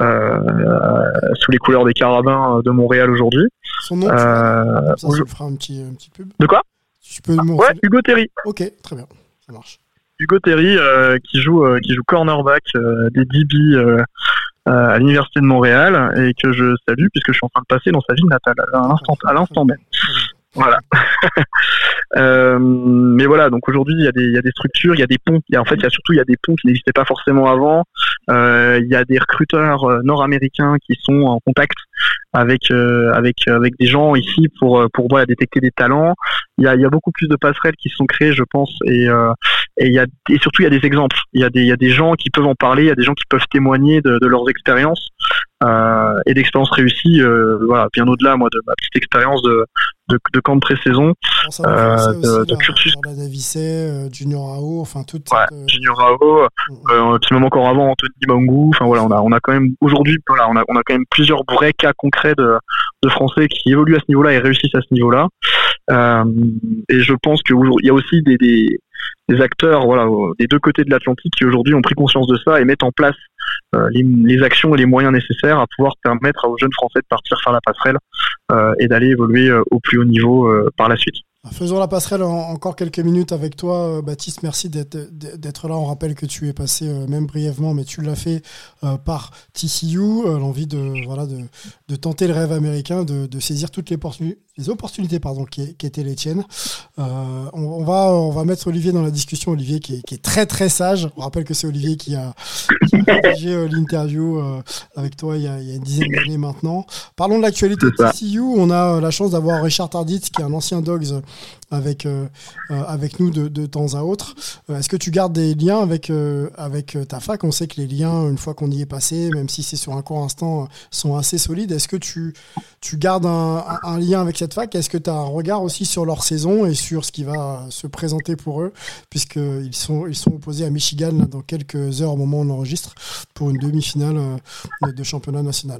Sous les couleurs des carabins de Montréal aujourd'hui. Son nom, ça, ça fera un petit, un petit pub. de quoi? Tu peux me Ouais, Hugo Terry. Ok, très bien, ça marche. Hugo Terry euh, qui joue euh, qui joue cornerback euh, des DB euh, euh, à l'université de Montréal et que je salue puisque je suis en train de passer dans sa ville natale à l'instant à l'instant même. Voilà. [LAUGHS] Euh, mais voilà, donc aujourd'hui il y a des il y a des structures, il y a des ponts. Il y a, en fait, il y a surtout il y a des ponts qui n'existaient pas forcément avant. Euh, il y a des recruteurs nord-américains qui sont en contact avec euh, avec avec des gens ici pour pour voilà, détecter des talents. Il y a il y a beaucoup plus de passerelles qui sont créées, je pense, et euh, et il y a et surtout il y a des exemples. Il y a des il y a des gens qui peuvent en parler, il y a des gens qui peuvent témoigner de, de leurs expériences euh, et d'expériences réussies. Euh, voilà, bien au-delà moi de ma petite expérience de de, de camp de pré-saison. Euh, de- de cursus. Jordan Avicet, euh, Junior AO, enfin toute Ouais, cette, euh, Junior Rao, euh, puis même encore avant Anthony Bangou. Enfin voilà, on a on a quand même aujourd'hui voilà, on a on a quand même plusieurs vrais cas concrets de de Français qui évoluent à ce niveau-là et réussissent à ce niveau-là. Euh, et je pense que aujourd'hui, il y a aussi des, des des acteurs voilà des deux côtés de l'Atlantique qui aujourd'hui ont pris conscience de ça et mettent en place euh, les, actions et les moyens nécessaires à pouvoir permettre aux jeunes Français de partir faire la passerelle euh, et d'aller évoluer euh, au plus haut niveau par la suite. Faisons la passerelle en- encore quelques minutes avec toi, Baptiste. Merci d'être là. On rappelle que tu es passé, même brièvement, mais tu l'as fait par TCU. L'envie de, voilà, de, tenter le rêve américain, de, saisir toutes les, opportuni- les opportunités pardon, qui, qui étaient les tiennes. Euh, on, on va, on va mettre Olivier dans la discussion. Olivier qui est, qui est très très sage. On rappelle que c'est Olivier qui a, qui a rédigé euh, l'interview euh, avec toi il y, a, il y a une dizaine d'années maintenant. Parlons de l'actualité de. TCU. On a la chance d'avoir Richard Tarditz, qui est un ancien Dogs avec, euh, avec nous de, de temps à autre. Est-ce que tu gardes des liens avec, euh, avec ta fac? On sait que les liens, une fois qu'on y est passé, même si c'est sur un court instant, sont assez solides. Est-ce que tu, tu gardes un, un- un lien avec cette fac Est-ce que tu as un regard aussi sur leur saison et sur ce qui va se présenter pour eux Puisqu'ils sont, ils sont opposés à Michigan dans quelques heures au moment où on enregistre pour une demi-finale euh, de, championnat national?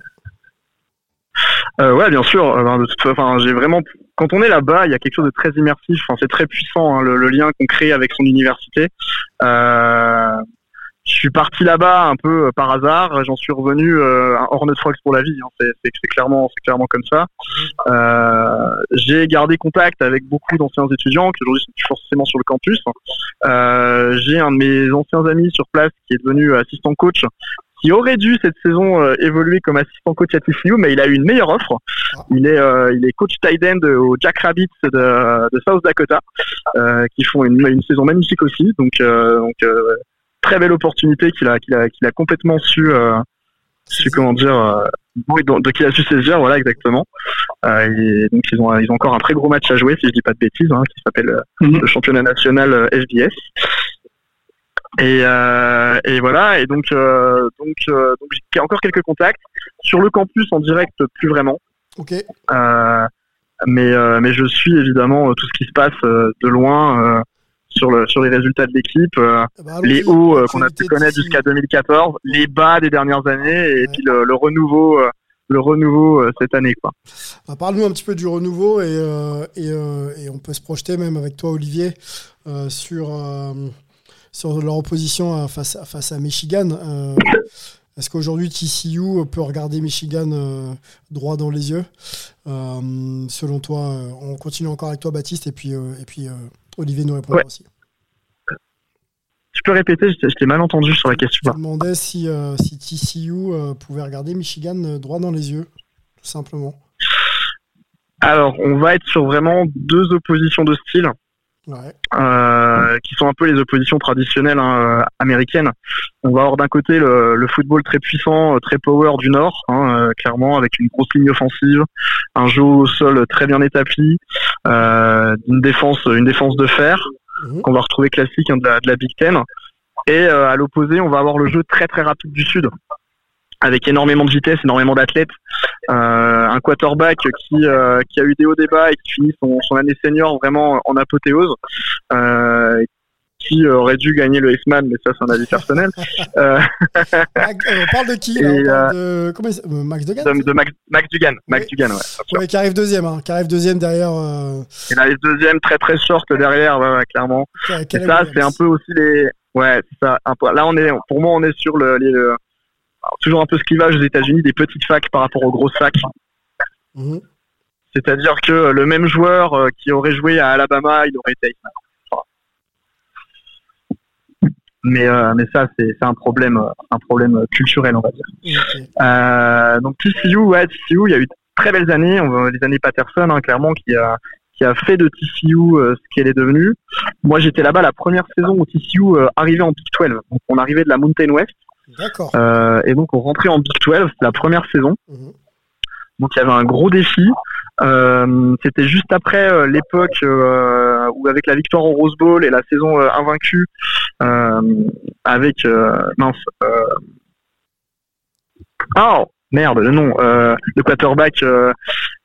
Euh, ouais, bien sûr. Euh, ben, enfin, j'ai vraiment. Quand on est là-bas, il y a quelque chose de très immersif. Enfin, c'est très puissant hein, le, le lien qu'on crée avec son université. Euh, je suis parti là-bas un peu euh, par hasard. J'en suis revenu euh, Hornet Fox pour la vie. hein. C'est clairement, c'est clairement comme ça. Euh, j'ai gardé contact avec beaucoup d'anciens étudiants qui aujourd'hui sont plus forcément sur le campus. Euh, j'ai un de mes anciens amis sur place qui est devenu assistant coach qui aurait dû cette saison euh, évoluer comme assistant coach à TCU, mais il a eu une meilleure offre. Il est, euh, il est coach tight end au Jack Rabbits de, de South Dakota, euh, qui font une, une saison magnifique aussi. Donc, euh, donc euh, très belle opportunité qu'il a, qu'il a, qu'il a complètement su, euh, su comment dire, euh, il a su saisir, voilà exactement. Euh, et donc ils ont, ils ont encore un très gros match à jouer, si je dis pas de bêtises, hein, qui s'appelle euh, le championnat national FBS. Et, euh, et voilà, et donc, euh, donc, euh, donc j'ai encore quelques contacts sur le campus en direct, plus vraiment. Ok. Mais, mais je suis évidemment tout ce qui se passe de loin sur, le, sur les résultats de l'équipe, euh, bah, les hauts euh, qu'on a pu connaître jusqu'à 2014, les bas des dernières années, et puis le, le renouveau, le renouveau euh, cette année. Quoi. Bah, Parle-nous un petit peu du renouveau et, et, et on peut se projeter même avec toi, Olivier, sur, sur leur opposition face, à- face à Michigan. Est-ce qu'aujourd'hui TCU peut regarder Michigan euh, droit dans les yeux? Euh, Selon toi, on continue encore avec toi, Baptiste, et puis, euh, et puis Olivier nous répondra Ouais. aussi. Tu peux répéter, je t'ai- je t'ai mal entendu sur la Je question. me demandais si, euh, si TCU euh, pouvait regarder Michigan euh, droit dans les yeux, tout simplement. Alors, on va être sur vraiment deux oppositions de style. Ouais. euh, qui sont un peu les oppositions traditionnelles hein, euh, américaines. On va avoir d'un côté le, le football très puissant, euh, très power du Nord, hein, euh, clairement avec une grosse ligne offensive, un jeu au sol très bien établi, euh, une défense, une défense de fer Mhm. qu'on va retrouver classique hein, de, la, de la Big Ten. Et à l'opposé, on va avoir le jeu très très rapide du Sud, avec énormément de vitesse, énormément d'athlètes, un quarterback qui, euh, qui a eu des hauts débats et qui finit son, son année senior vraiment en apothéose, euh, qui aurait dû gagner le S-Man, mais ça c'est un avis personnel, [LAUGHS] euh, euh, on parle de qui là Et, On parle de comment il euh, Max Degan de, de Max, Max Dugan. Max Oui. Dugan, ouais. Ouais, qui arrive deuxième, hein, qui arrive deuxième derrière. Euh, Il arrive deuxième, très très short derrière, ouais, ouais, clairement. Et ça, c'est un peu aussi les. Ouais, c'est ça. un peu- Là, on est, pour moi, on est sur le, les- le- alors, toujours un peu ce clivage aux États-Unis des petites facs par rapport aux grosses facs. Mhm. C'est-à-dire que le même joueur euh, qui aurait joué à Alabama, il aurait été. Enfin. Mais, euh, mais ça, c'est un problème, euh, un problème culturel, on va dire. Euh, donc TCU, ouais, TCU, il y a eu de très belles années, on les années Patterson, hein, clairement, qui a qui a fait de TCU euh, ce qu'elle est devenue. Moi, j'étais là-bas la première saison où TCU euh, arrivait en Big 12. Donc, on arrivait de la Mountain West D'accord. euh, et donc on rentrait en Big 12. C'était la première saison. Mhm. Donc, il y avait un gros défi. Euh, C'était juste après euh, l'époque euh, où, avec la victoire au Rose Bowl et la saison euh, invaincue, euh, avec euh, mince. Euh, oh merde, le nom. Euh, le quarterback euh,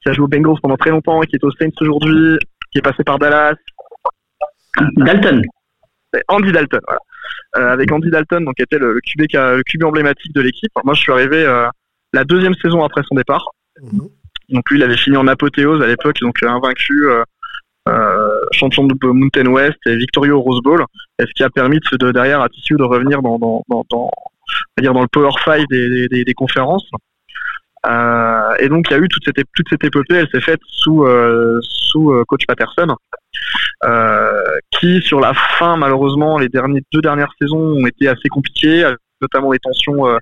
qui a joué aux Bengals pendant très longtemps et qui est aux Saints aujourd'hui, qui est passé par Dallas. Dalton. C'est Andy Dalton, voilà. Euh, avec Andy Dalton, donc qui était le, le QB, le emblématique de l'équipe. Moi, je suis arrivé euh, la deuxième saison après son départ. Mhm. Donc lui, il avait fini en apothéose à l'époque, donc euh, invaincu, euh, champion de Mountain West et victorieux au Rose Bowl. Et ce qui a permis de, de- derrière à TCU de revenir dans, dans, dans, dans, on va dire dans le Power 5 des, des, des, des conférences. Euh, et donc il y a eu toute cette, toute cette épopée, elle s'est faite sous, euh, sous coach Patterson, qui sur la fin malheureusement les derniers, deux dernières saisons ont été assez compliquées, notamment des tensions euh,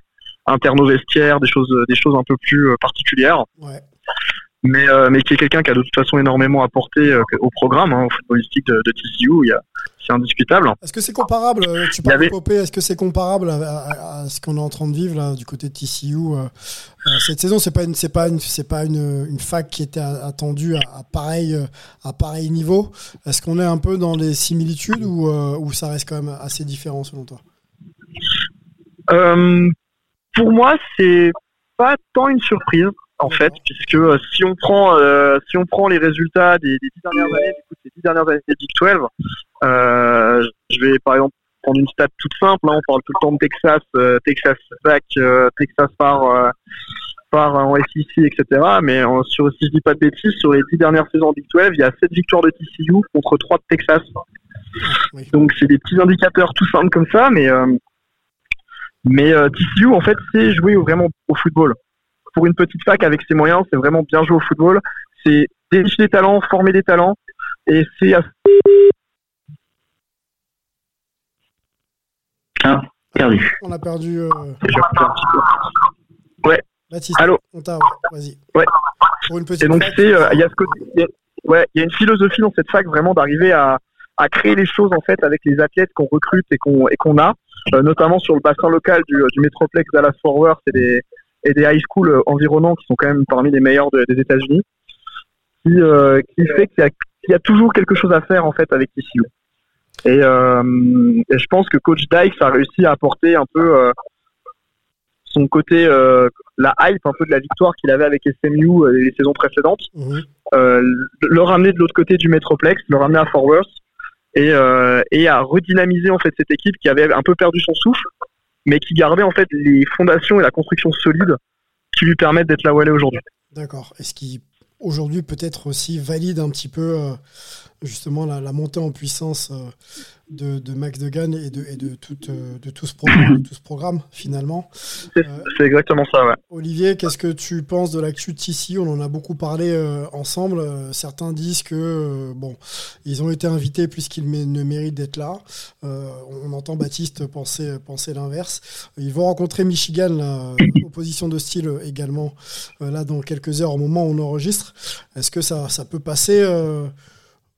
internes au vestiaire, des choses, un peu plus euh, particulières. Mais, euh, mais qui est quelqu'un qui a de toute façon énormément apporté euh, au programme, hein, au footballistique de, de TCU, c'est indiscutable. Est-ce que c'est comparable euh, Tu parles avait- d'épopée, est-ce que c'est comparable à, à- à ce qu'on est en train de vivre là du côté de TCU euh, Cette saison, c'est pas une, pas une, pas une, une fac qui était attendue à, à pareil, à pareil niveau. Est-ce qu'on est un peu dans les similitudes ou, ou ça reste quand même assez différent selon toi? Pour moi, c'est pas tant une surprise en fait, puisque euh, si on prend euh, si on prend les résultats des, des dix dernières années, du coup, ces dix dernières années des Big 12, euh, je vais par exemple prendre une stat toute simple. Là, on parle tout le temps de Texas, Texas back, euh, Texas par par en SEC, etc. Mais sur, si je dis pas de bêtises, sur les dix dernières saisons Big 12, il y a sept victoires de TCU contre trois de Texas. Oui. Donc c'est des petits indicateurs tout simples comme ça, mais mais TCU en fait c'est jouer vraiment au football. Pour une petite fac avec ses moyens, c'est vraiment bien jouer au football. C'est dénicher des talents, former des talents, et c'est Ah, perdu. On a perdu. euh, peu. Baptiste. Allô On t'a, ouais, vas-y. Ouais. Pour une petite Et donc c'est, euh, il y a ce côté, il y a- ouais, il y a une philosophie dans cette fac vraiment d'arriver à, à créer les choses en fait avec les athlètes qu'on recrute et qu'on et qu'on a, euh, notamment sur le bassin local du, du Metroplex Dallas Fort Worth et des et des high schools euh, environnants qui sont quand même parmi les meilleurs de- des États-Unis, qui euh, qui fait qu'il y a qu'il y a toujours quelque chose à faire en fait avec TCU. Et, euh, et je pense que coach Dykes a réussi à apporter un peu son côté euh, la hype un peu de la victoire qu'il avait avec SMU euh, les saisons précédentes Mhm. euh, le ramener de l'autre côté du Metroplex, le ramener à Fort Worth et, et à redynamiser en fait cette équipe qui avait un peu perdu son souffle, mais qui gardait en fait les fondations et la construction solide qui lui permettent d'être là où elle est aujourd'hui. D'accord. Est-ce qui aujourd'hui peut-être aussi valide un petit peu euh, justement la, la, montée en puissance euh, de, de, Max Degan et de, et de, tout, euh, de, tout ce programme, de tout ce programme finalement. C'est euh, exactement ça, ouais. Olivier, qu'est-ce que tu penses de l'actu de TC On en a beaucoup parlé euh, ensemble. certains disent que euh, bon, ils ont été invités puisqu'ils ne méritent d'être là. on entend Baptiste penser, penser l'inverse. Ils vont rencontrer Michigan, là, opposition de style également, là dans quelques heures au moment où on enregistre. Est-ce que ça, ça peut passer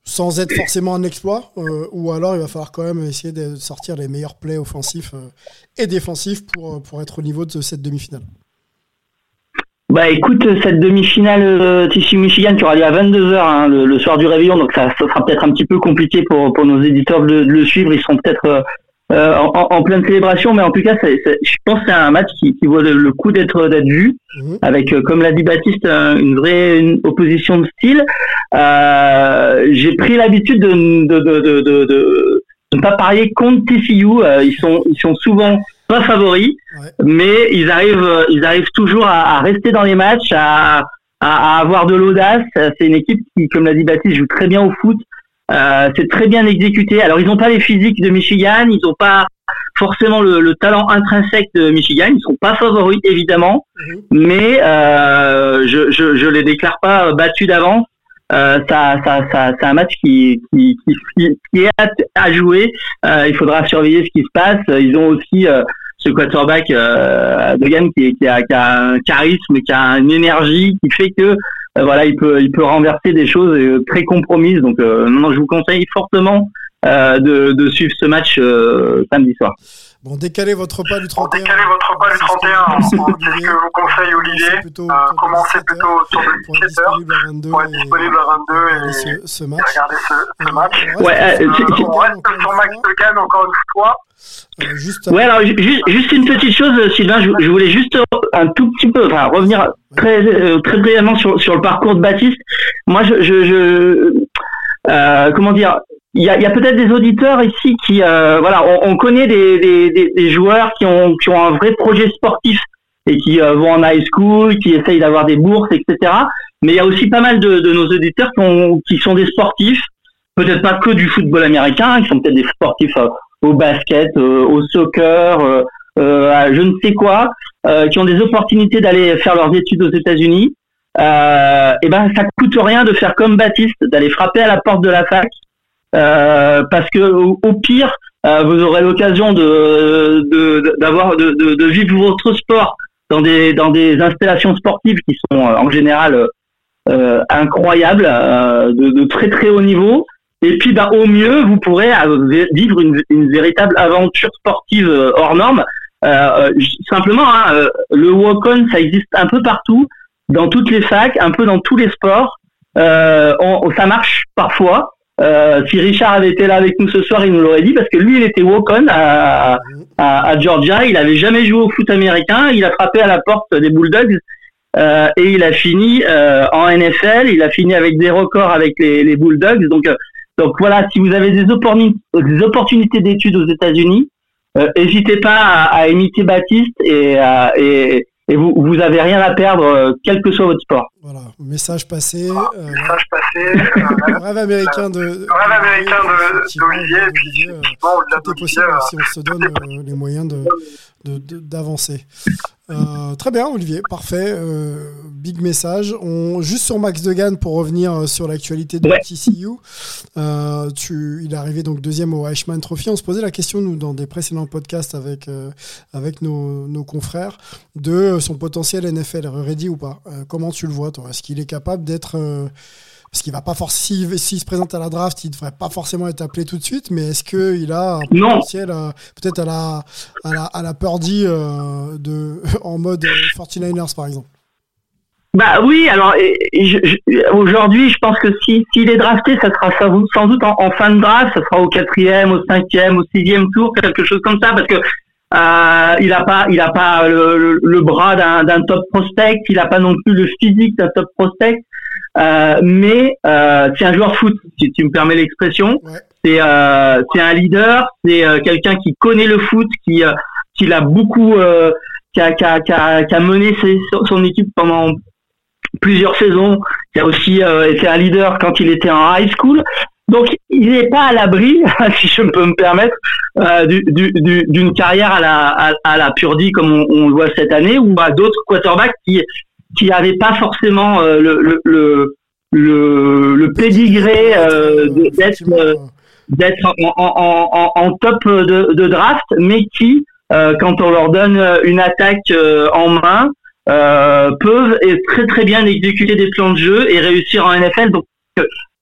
sans être forcément un exploit, euh, ou alors il va falloir quand même essayer de sortir les meilleurs plays offensifs euh, et défensifs pour, euh, pour être au niveau de cette demi-finale. Bah écoute, cette demi-finale euh, Michigan qui aura lieu à 22h hein, le, soir du réveillon, donc ça, ça sera peut-être un petit peu compliqué pour, pour nos éditeurs de, de le suivre, ils seront peut-être euh, euh, en, en, pleine célébration, mais en tout cas, c'est, c'est, je pense que c'est un match qui, qui vaut le, coup d'être vu, mmh. avec, euh, comme l'a dit Baptiste, une vraie une opposition de style. Euh, j'ai pris l'habitude de, de, de, de, de, de ne pas parier contre TCU. Euh, ils sont ils sont souvent pas favoris, ouais. mais ils arrivent ils arrivent toujours à, à rester dans les matchs, à, à, à avoir de l'audace. C'est une équipe qui, comme l'a dit Baptiste, joue très bien au foot. Euh, c'est très bien exécuté. Alors ils n'ont pas les physiques de Michigan, ils n'ont pas forcément le, le, talent intrinsèque de Michigan. Ils sont pas favoris évidemment, mmh. mais euh, je, je, je les déclare pas battus d'avance. Euh, ça, ça, ça, c'est un match qui, qui, qui, qui est à, à jouer. Euh, il faudra surveiller ce qui se passe. Ils ont aussi euh, ce quarterback euh, Dogan qui, qui, a, qui a un charisme, qui a une énergie qui fait que voilà, il peut, il peut renverser des choses euh, très compromises. Donc, euh, non, je vous conseille fortement de, de, suivre ce match samedi soir. Bon, décalez votre pas du 31. Bon, décalez votre pas du 31. C'est ce que vous conseille Olivier. Plutôt, euh, commencez plutôt sur le 17h pour être disponible à 22 et, et, ce, ce match. et regarder ce, ce match. Ouais, euh, euh, on reste sur Max Degan encore une fois. Euh, juste ouais, alors juste, juste une petite chose, Sylvain, je, je, voulais juste un tout petit peu, enfin revenir très euh, très brièvement sur sur le parcours de Baptiste. Moi, je, je, je euh, comment dire, il y a, y a peut-être des auditeurs ici qui, euh, voilà, on, on connaît des, des, des, joueurs qui ont, qui ont un vrai projet sportif et qui euh, vont en high school, qui essayent d'avoir des bourses, etc. Mais il y a aussi pas mal de, de nos auditeurs qui, ont, qui sont des sportifs, peut-être pas que du football américain, qui sont peut-être des sportifs euh, au basket, euh, au soccer, euh, je ne sais quoi, qui ont des opportunités d'aller faire leurs études aux États-Unis. et ben, ça coûte rien de faire comme Baptiste, d'aller frapper à la porte de la fac euh, parce que au, pire, euh, vous aurez l'occasion de d'avoir de, de, de, vivre votre sport dans des dans des installations sportives qui sont euh, en général euh, incroyables, de, très très haut niveau. Et puis, bah, au mieux, vous pourrez vivre une, une véritable aventure sportive hors norme. simplement, hein, le walk-on, ça existe un peu partout, dans toutes les facs, un peu dans tous les sports. On, ça marche parfois. Euh, si Richard avait été là avec nous ce soir, il nous l'aurait dit parce que lui, il était walk-on à, à, à, Georgia. Il avait jamais joué au foot américain. Il a frappé à la porte des Bulldogs euh, et il a fini euh, en NFL. Il a fini avec des records avec les, les Bulldogs. Donc, euh, donc voilà, si vous avez des, opportunités, des opportunités d'études aux États-Unis, n'hésitez pas à, à, imiter Baptiste et, et et vous, vous avez rien à perdre, euh, quel que soit votre sport. Voilà, message passé. Euh, message passé. rêve américain de. Rêve américain d'Olivier. Et puis, euh, tout est possible si on se donne euh, les moyens de d'avancer. Euh, très bien, Olivier, parfait. Euh, big message. On, juste sur Max Degan pour revenir sur l'actualité de ouais. TCU. Euh, tu, il est arrivé donc deuxième au Eichmann Trophy. On se posait la question, nous, dans des précédents podcasts avec, euh, avec nos, nos, confrères, de son potentiel NFL ready ou pas. Euh, comment tu le vois, toi? Est-ce qu'il est capable d'être parce qu'il va pas forcément, s'il si se présente à la draft, il devrait pas forcément être appelé tout de suite, mais est-ce qu'il a un potentiel, euh, peut-être à la, à la, à la Purdy euh, de, [LAUGHS] en mode 49ers par exemple? Bah oui, alors aujourd'hui, je pense que si s'il est drafté, ça sera sans doute en, en, fin de draft, ça sera au quatrième, au cinquième, au sixième tour, quelque chose comme ça, parce que euh, il a pas, il a pas le, le, le bras d'un top prospect, il a pas non plus le physique d'un top prospect. Euh, mais euh, c'est un joueur foot, si tu me permets l'expression. Ouais. C'est euh, c'est un leader, c'est euh, quelqu'un qui connaît le foot, qui qui l'a beaucoup qui a, qui a, qui a, qui a mené son équipe pendant plusieurs saisons, qui a aussi euh, été un leader quand il était en high school. Donc, il n'est pas à l'abri, [LAUGHS] si je peux me permettre, euh, d'une carrière à la, à, à la Purdy comme on, on, le voit cette année, ou à d'autres quarterbacks qui qui n'avaient pas forcément euh, le, le, le, le, le pédigré euh, d'être d'être en, en, en, en, top de, de, draft, mais qui, quand on leur donne une attaque en main, euh, peuvent très très bien exécuter des plans de jeu et réussir en NFL. Donc,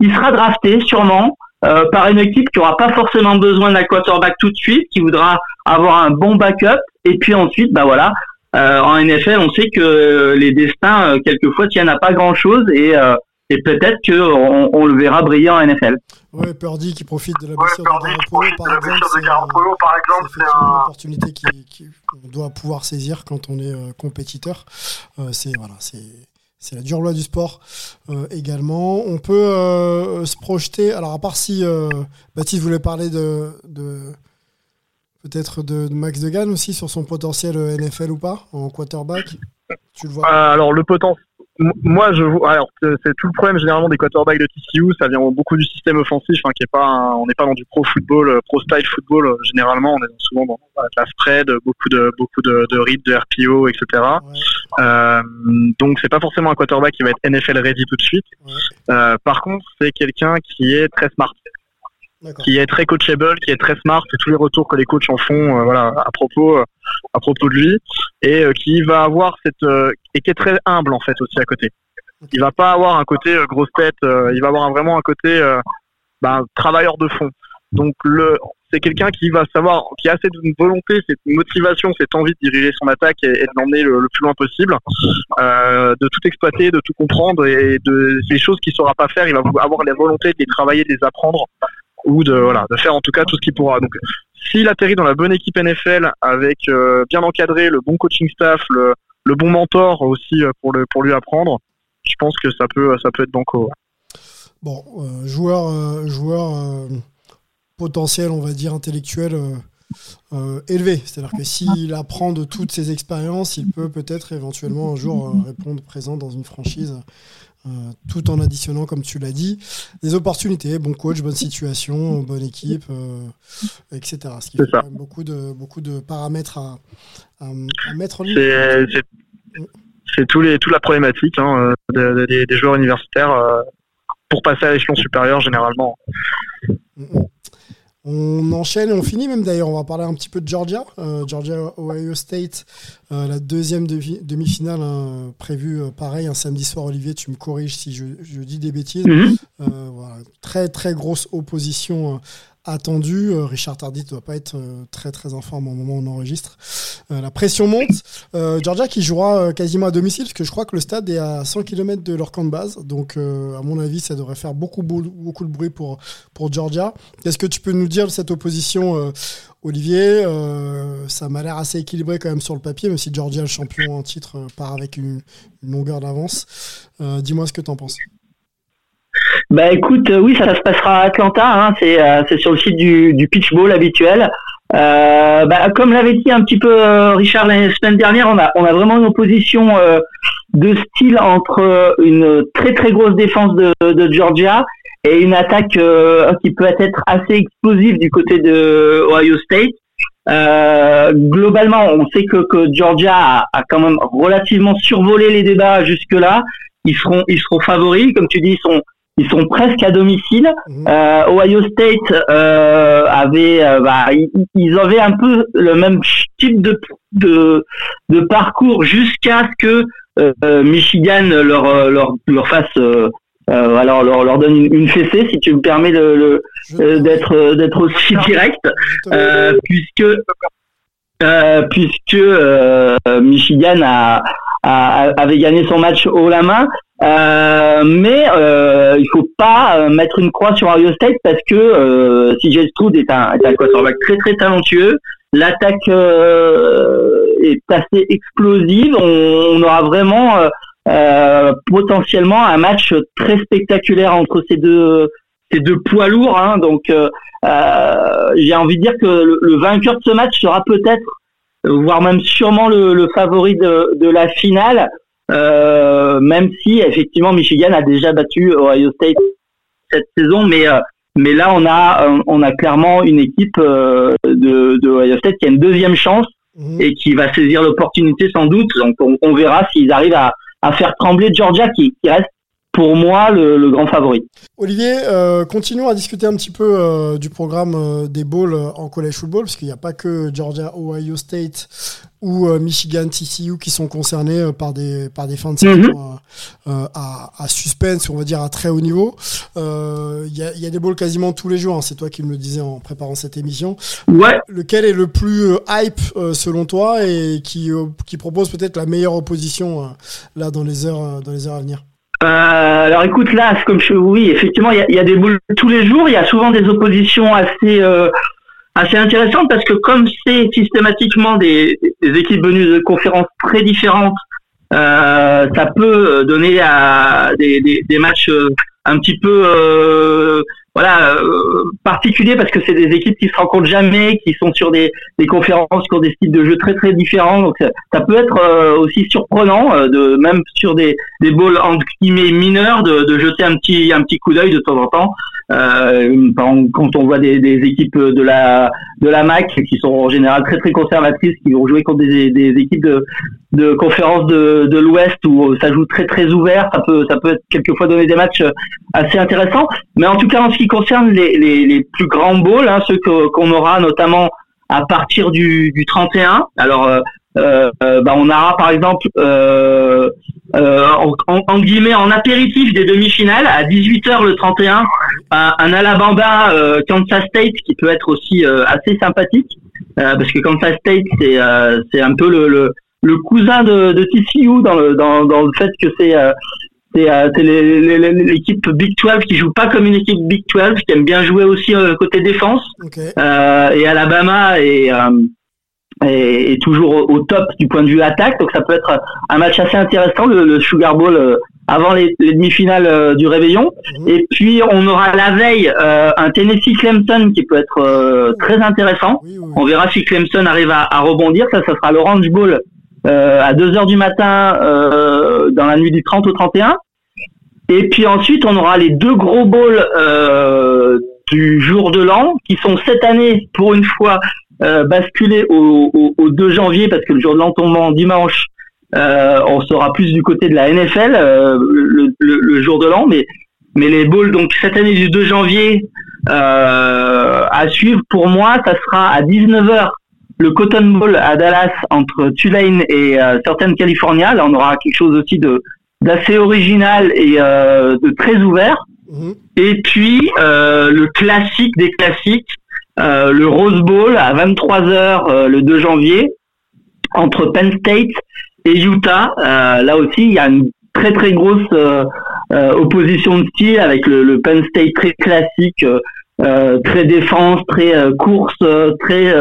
il sera drafté sûrement euh, par une équipe qui aura pas forcément besoin d'un quarterback tout de suite, qui voudra avoir un bon backup. Et puis ensuite, bah voilà, euh, en NFL, on sait que les destins, euh, quelquefois, tiennent à pas grand-chose et, euh, et peut-être qu'on on le verra briller en NFL. Ouais, Purdy qui profite de la blessure de Garoppolo, par exemple, c'est une opportunité qu'on doit pouvoir saisir quand on est compétiteur. c'est voilà, c'est c'est la dure loi du sport euh, également. On peut euh, se projeter. Alors, à part si euh, Baptiste voulait parler de, de peut-être de, Max Degan aussi sur son potentiel NFL ou pas en quarterback? Tu le vois? Alors, le potentiel moi, je alors c'est tout le problème généralement des quarterbacks de TCU, ça vient beaucoup du système offensif, hein, qui est pas, on n'est pas dans du pro football, euh, pro style football. Euh, généralement, on est souvent dans la spread, beaucoup de beaucoup de, de read, de RPO, etc. Euh, donc c'est pas forcément un quarterback qui va être NFL ready tout de suite. Euh, par contre, c'est quelqu'un qui est très smart qui est très coachable, qui est très smart, et tous les retours que les coachs en font, euh, voilà, à propos, euh, à propos de lui, et euh, qui va avoir cette, et qui est très humble en fait aussi à côté. Il va pas avoir un côté grosse tête, il va avoir vraiment un côté ben, travailleur de fond. Donc le, c'est quelqu'un qui va savoir, qui a assez de volonté, cette motivation, cette envie de diriger son attaque et, de l'emmener le, plus loin possible, euh, de tout exploiter, de tout comprendre et de ces choses qu'il saura pas faire, il va avoir la volonté de les travailler, de les apprendre ou de voilà de faire en tout cas tout ce qu'il pourra. Donc s'il atterrit dans la bonne équipe NFL avec euh, bien encadré, le bon coaching staff, le, bon mentor aussi euh, pour le pour lui apprendre, je pense que ça peut ça peut être banco. Bon, euh, joueur joueur potentiel, on va dire intellectuel. élevé. C'est-à-dire que s'il apprend de toutes ses expériences, il peut peut-être éventuellement un jour répondre présent dans une franchise euh, tout en additionnant, comme tu l'as dit, des opportunités, bon coach, bonne situation, bonne équipe, euh, etc. Ce qui fait beaucoup de, beaucoup de paramètres à, mettre en ligne. C'est tout les, toute la problématique hein, des, joueurs universitaires euh, pour passer à l'échelon supérieur généralement. Mm, mm. On enchaîne, on finit même d'ailleurs, on va parler un petit peu de Georgia. Euh, Georgia Ohio State, euh, la deuxième demi-finale hein, prévue euh, pareil un samedi soir. Olivier, tu me corriges si je, dis des bêtises. Mhm. Très très grosse opposition attendu. Euh, Richard Tardy ne doit pas être euh, très très en forme au moment où on enregistre. Euh, la pression monte. Georgia qui jouera quasiment à domicile, parce que je crois que le stade est à 100 km de leur camp de base. Donc, à mon avis, ça devrait faire beaucoup, beaucoup de bruit pour, pour Georgia. Qu'est-ce que tu peux nous dire de cette opposition Olivier, ça m'a l'air assez équilibré quand même sur le papier, même si Georgia, le champion en titre, part avec une, longueur d'avance. Dis-moi ce que tu en penses. Bah écoute, euh, oui, ça, se passera à Atlanta. Hein, c'est euh, c'est sur le site du, du pitch ball habituel. Euh, bah, comme l'avait dit un petit peu euh, Richard la semaine dernière, on a on a vraiment une opposition de style entre une très très grosse défense de, de Georgia et une attaque qui peut être assez explosive du côté de Ohio State. globalement, on sait que, que Georgia a, a, quand même relativement survolé les débats jusque-là. Ils seront, ils seront favoris, comme tu dis, ils sont, ils sont presque à domicile. Mhm. Euh, Ohio State euh, avait, euh, bah, ils, avaient un peu le même type de de, de parcours jusqu'à ce que Michigan leur leur leur fasse alors leur, leur donne une, fessée si tu me permets de, d'être d'être aussi direct puisque puisque Michigan a, a, avait gagné son match haut la main euh, mais euh, il faut pas euh, mettre une croix sur Ohio State parce que euh, CJ Stroud est un, est un quarterback très très talentueux. L'attaque euh, est assez explosive. On, on aura vraiment euh, potentiellement un match très spectaculaire entre ces deux ces deux poids lourds. Hein. Donc j'ai envie de dire que le, le, vainqueur de ce match sera peut-être voire même sûrement le, favori de, de, la finale, même si effectivement Michigan a déjà battu Ohio State cette saison, mais mais là on a on a clairement une équipe de, de Ohio State qui a une deuxième chance mhm. et qui va saisir l'opportunité sans doute. Donc on, on verra s'ils arrivent à, à faire trembler Georgia qui, qui reste pour moi le, grand favori. Olivier, euh, continuons à discuter un petit peu euh, du programme euh, des bowls en college football, parce qu'il n'y a pas que Georgia, Ohio State ou Michigan, TCU qui sont concernés par des par des fins de saison mhm. à, à, suspense, on va dire à très haut niveau. Il y a, y, a, des bowls quasiment tous les jours. Hein, c'est toi qui me le disais en préparant cette émission. Ouais. Lequel est le plus hype selon toi et qui qui propose peut-être la meilleure opposition là dans les heures dans les heures à venir? Euh, alors écoute là, comme je oui, effectivement, il y a, des boules tous les jours. Il y a souvent des oppositions assez euh, assez intéressantes parce que comme c'est systématiquement des, des, équipes venues de conférences très différentes, euh, ça peut donner à des, des, des matchs euh, un petit peu euh, voilà euh, particulier parce que c'est des équipes qui se rencontrent jamais, qui sont sur des, conférences qui ont des styles de jeu très très différents. Donc ça, peut être euh, aussi surprenant euh, de même sur des des balls entre guillemets mineurs de, de jeter un petit un petit coup d'œil de temps en temps. Euh, quand on voit des, équipes de la de la MAC qui sont en général très très conservatrices, qui vont jouer contre des, équipes de de conférences de, de l'Ouest où ça joue très très ouvert, ça peut ça peut être quelquefois donner des matchs assez intéressants. Mais en tout cas en ce qui concerne les, les, les plus grands bowls, hein, ceux qu'on aura notamment à partir du, du 31. Alors, euh, euh, euh, bah on aura par exemple euh, euh en, en, guillemets en apéritif des demi-finales à 18h le 31 un, un Alabama Kansas State qui peut être aussi assez sympathique parce que Kansas State c'est c'est un peu le, le, le cousin de, de TCU dans le dans, dans le fait que c'est c'est euh, l'équipe Big 12 qui joue pas comme une équipe Big 12, qui aime bien jouer aussi euh, côté défense. Euh, et Alabama est, est, toujours au, top du point de vue attaque, donc ça peut être un match assez intéressant, le, Sugar Bowl avant les, demi-finales du réveillon. Mhm. Et puis on aura la veille un Tennessee Clemson qui peut être très intéressant. On verra si Clemson arrive à, à rebondir. Ça, ça sera l'Orange Bowl euh, à 2 heures du matin euh, dans la nuit du 30 au 31. Et puis ensuite, on aura les deux gros bowls euh, du jour de l'an qui sont cette année, pour une fois, euh, basculés au, au, au, 2 janvier parce que le jour de l'an tombe en dimanche. Euh, on sera plus du côté de la NFL le, le, le, jour de l'an, mais mais les bowls donc cette année du 2 janvier à suivre pour moi, ça sera à 19h le Cotton Bowl à Dallas entre Tulane et euh, Southern California. Là, on aura quelque chose aussi de d'assez original et euh, de très ouvert. Mhm. Et puis euh, le classique des classiques, euh, le Rose Bowl à 23 h le 2 janvier entre Penn State et Utah. là aussi, il y a une très très grosse opposition de style avec le, Penn State très classique. très défense, très course, très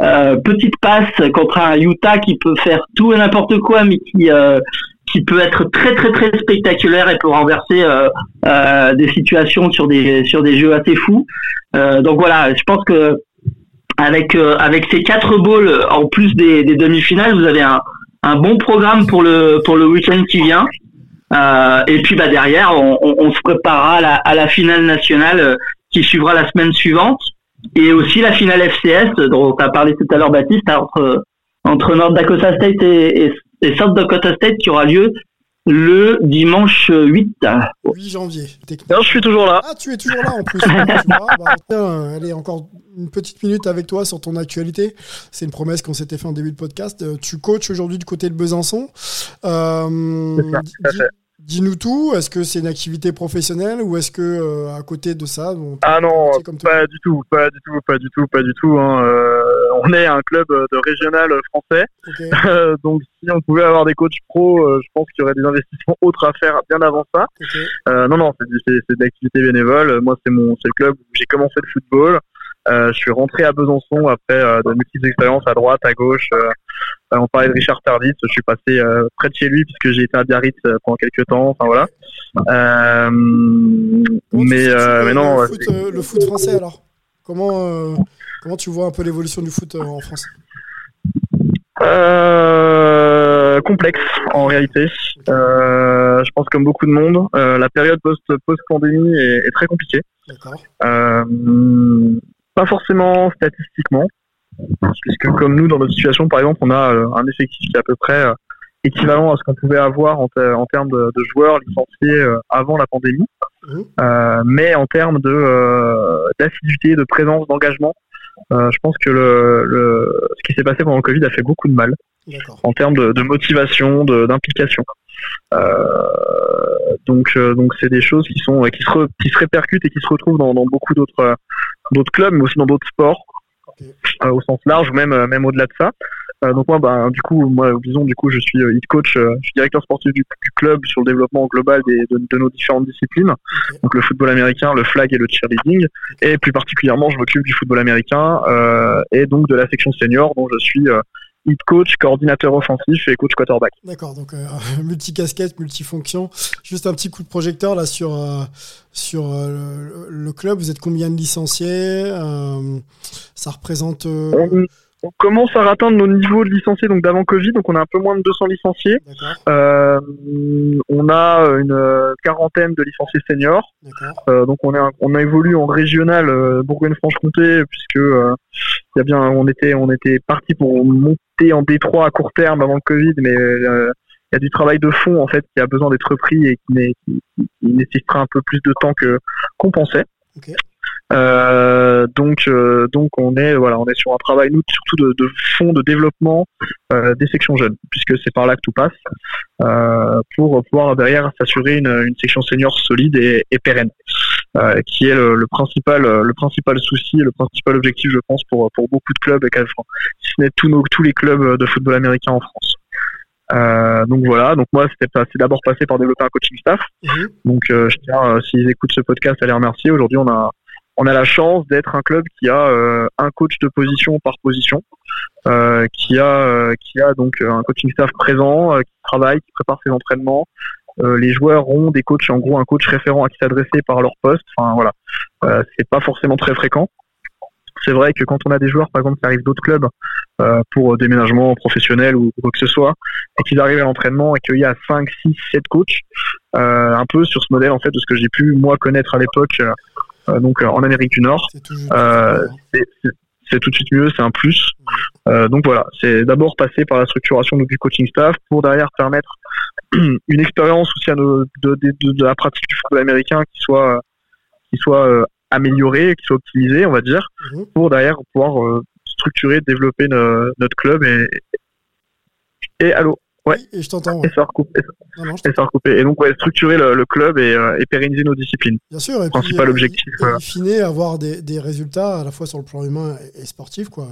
euh, petite passe contre un Utah qui peut faire tout et n'importe quoi, mais qui euh, qui peut être très très très spectaculaire et peut renverser euh, euh des situations sur des sur des jeux assez fous. donc voilà, je pense que avec avec ces quatre balls en plus des, demi-finales, vous avez un, un bon programme pour le pour le week-end qui vient. Euh, et puis bah derrière, on, se préparera à la, à la finale nationale qui suivra la semaine suivante. Et aussi la finale FCS dont tu as parlé tout à l'heure Baptiste entre entre North Dakota State et, et, South Dakota State qui aura lieu le dimanche 8. 8 janvier. Non, je suis toujours là. Ah, tu es toujours là en plus. [LAUGHS] bah, allez, encore une petite minute avec toi sur ton actualité. C'est une promesse qu'on s'était fait en début de podcast. Euh, tu coaches aujourd'hui du côté de Besançon. Euh, Dis-nous tout. Est-ce que c'est une activité professionnelle ou est-ce que euh, à côté de ça, ah non, pas du tout, pas du tout, pas du tout, pas du tout. Hein. Euh, on est un club de régional français, [LAUGHS] donc si on pouvait avoir des coachs pro, euh, je pense qu'il y aurait des investissements autres à faire bien avant ça. non, non, c'est de l'activité bénévole. Moi, c'est mon, c'est le club où j'ai commencé le football. Euh, je suis rentré à Besançon après euh, de multiples expériences à droite, à gauche. Euh, on parlait de Richard Tardis, je suis passé près de chez lui puisque j'ai été à Biarritz pendant quelques temps. Enfin voilà. mais, mais non. Le foot, le foot, français alors Comment comment tu vois un peu l'évolution du foot en France? Euh, Complexe en réalité. Je pense comme beaucoup de monde, la période post post pandémie est, est très compliquée. Pas forcément statistiquement, puisque comme nous dans notre situation, par exemple, on a euh, un effectif qui est à peu près euh, équivalent à ce qu'on pouvait avoir en, en termes de, de, joueurs licenciés euh, avant la pandémie, mmh. mais en termes de d'assiduité, de présence, d'engagement, euh, je pense que le, le ce qui s'est passé pendant le Covid a fait beaucoup de mal en termes de, de motivation, d'implication. Euh, donc, euh, donc c'est des choses qui sont qui se, qui se répercutent et qui se retrouvent dans, dans beaucoup d'autres d'autres clubs, mais aussi dans d'autres sports. Euh, au sens large, même même au-delà de ça. Euh, donc moi, bah, du coup, moi, disons, du coup, je suis head coach, je suis directeur sportif du, du, club sur le développement global des, de, de, nos différentes disciplines, donc le football américain, le flag et le cheerleading, et plus particulièrement, je m'occupe du football américain euh, et donc de la section senior, dont je suis coach, coordinateur offensif et coach quarterback. D'accord, donc euh, [LAUGHS] multi-casquette, multifonction. Juste un petit coup de projecteur là sur, euh, sur euh, le, le, club. Vous êtes combien de licenciés Ça représente. On, commence à atteindre nos niveaux de licenciés donc d'avant Covid, donc on a un peu moins de 200 licenciés. on a une quarantaine de licenciés seniors. donc on, est, on a évolué en régional Bourgogne-Franche-Comté puisque il y a bien, on était, on était parti pour monter en D3 à court terme avant le Covid, mais euh, il y a du travail de fond en fait qui a besoin d'être repris et qui, qui, qui, nécessitera un peu plus de temps que qu'on pensait. Okay. Euh, donc, euh, donc on est voilà, on est sur un travail nous surtout de, de fond de développement euh, des sections jeunes, puisque c'est par là que tout passe, euh, pour pouvoir derrière s'assurer une, une, section senior solide et, et pérenne, euh, qui est le, le, principal le principal souci, le principal objectif, je pense, pour pour beaucoup de clubs, et si ce n'est tous nos tous les clubs de football américain en France. Euh, donc voilà, donc moi c'était c'est d'abord passé par développer un coaching staff. Mmh. Donc euh, je tiens, s'ils écoutent ce podcast, à les remercier. Aujourd'hui, on a on a la chance d'être un club qui a euh, un coach de position par position, euh, qui a euh, qui a donc un coaching staff présent, qui travaille, qui prépare ses entraînements. les joueurs ont des coachs, en gros un coach référent à qui s'adresser par leur poste. Enfin voilà, c'est pas forcément très fréquent. C'est vrai que quand on a des joueurs, par exemple, qui arrivent d'autres clubs euh, pour déménagement professionnel ou quoi que ce soit, et qu'ils arrivent à l'entraînement et qu'il y a 5, 6, 7 coachs, euh, un peu sur ce modèle en fait de ce que j'ai pu moi connaître à l'époque euh, donc en Amérique du Nord. C'est tout de suite mieux, c'est un plus. Euh, donc voilà, c'est d'abord passer par la structuration du coaching staff pour derrière permettre [CLEARS THROAT] une expérience aussi à nos, de, de, de, la pratique du football américain qui soit qui soit améliorée, qui soit optimisée, on va dire, mmh. pour derrière pouvoir euh, structurer, développer no, notre club et et allô. Ouais. et je t'entends. Et ça recoupe. Et, ça, non, non, et, recouper. donc, ouais, structurer le, le club et, euh, et, pérenniser nos disciplines. Bien sûr. Et Principal puis, objectif. Et, et finir, avoir des, des, résultats à la fois sur le plan humain et, sportif. Quoi.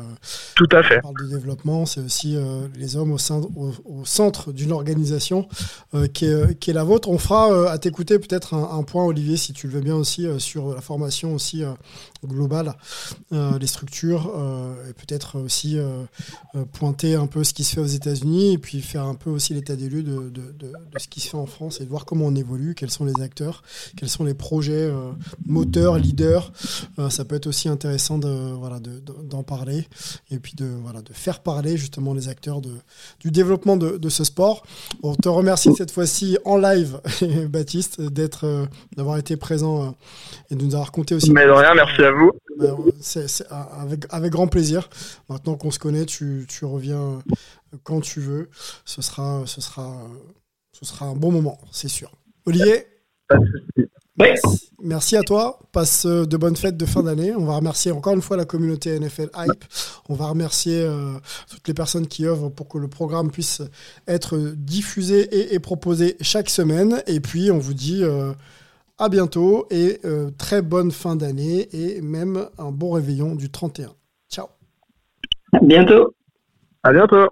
Tout à fait. On parle de développement, c'est aussi euh, les hommes au, sein, au, au centre d'une organisation euh, qui, est, qui, est, la vôtre. On fera euh, à t'écouter peut-être un, un, point, Olivier, si tu le veux bien aussi, euh, sur la formation aussi globale, les structures, et peut-être aussi pointer un peu ce qui se fait aux États-Unis et puis faire un peu aussi l'état des lieux de, de, ce qui se fait en France et de voir comment on évolue, quels sont les acteurs, quels sont les projets euh, moteurs, leaders. Euh, ça peut être aussi intéressant de voilà d'en parler et puis de voilà de faire parler justement les acteurs de, du développement de, ce sport. On te remercie cette fois-ci en live, [LAUGHS] Baptiste, euh, d'avoir été présent et de nous avoir raconté aussi. Mais rien, merci à vous. C'est avec, avec grand plaisir. Maintenant qu'on se connaît, tu, tu reviens quand tu veux. Ce sera, ce sera, ce sera un bon moment, c'est sûr. Olivier Merci. Merci à toi. Passe de bonnes fêtes de fin d'année. On va remercier encore une fois la communauté NFL Hype. On va remercier euh, toutes les personnes qui œuvrent pour que le programme puisse être diffusé et, et proposé chaque semaine. Et puis, on vous dit euh, à bientôt et euh, très bonne fin d'année et même un bon réveillon du 31. Ciao. À bientôt. À bientôt.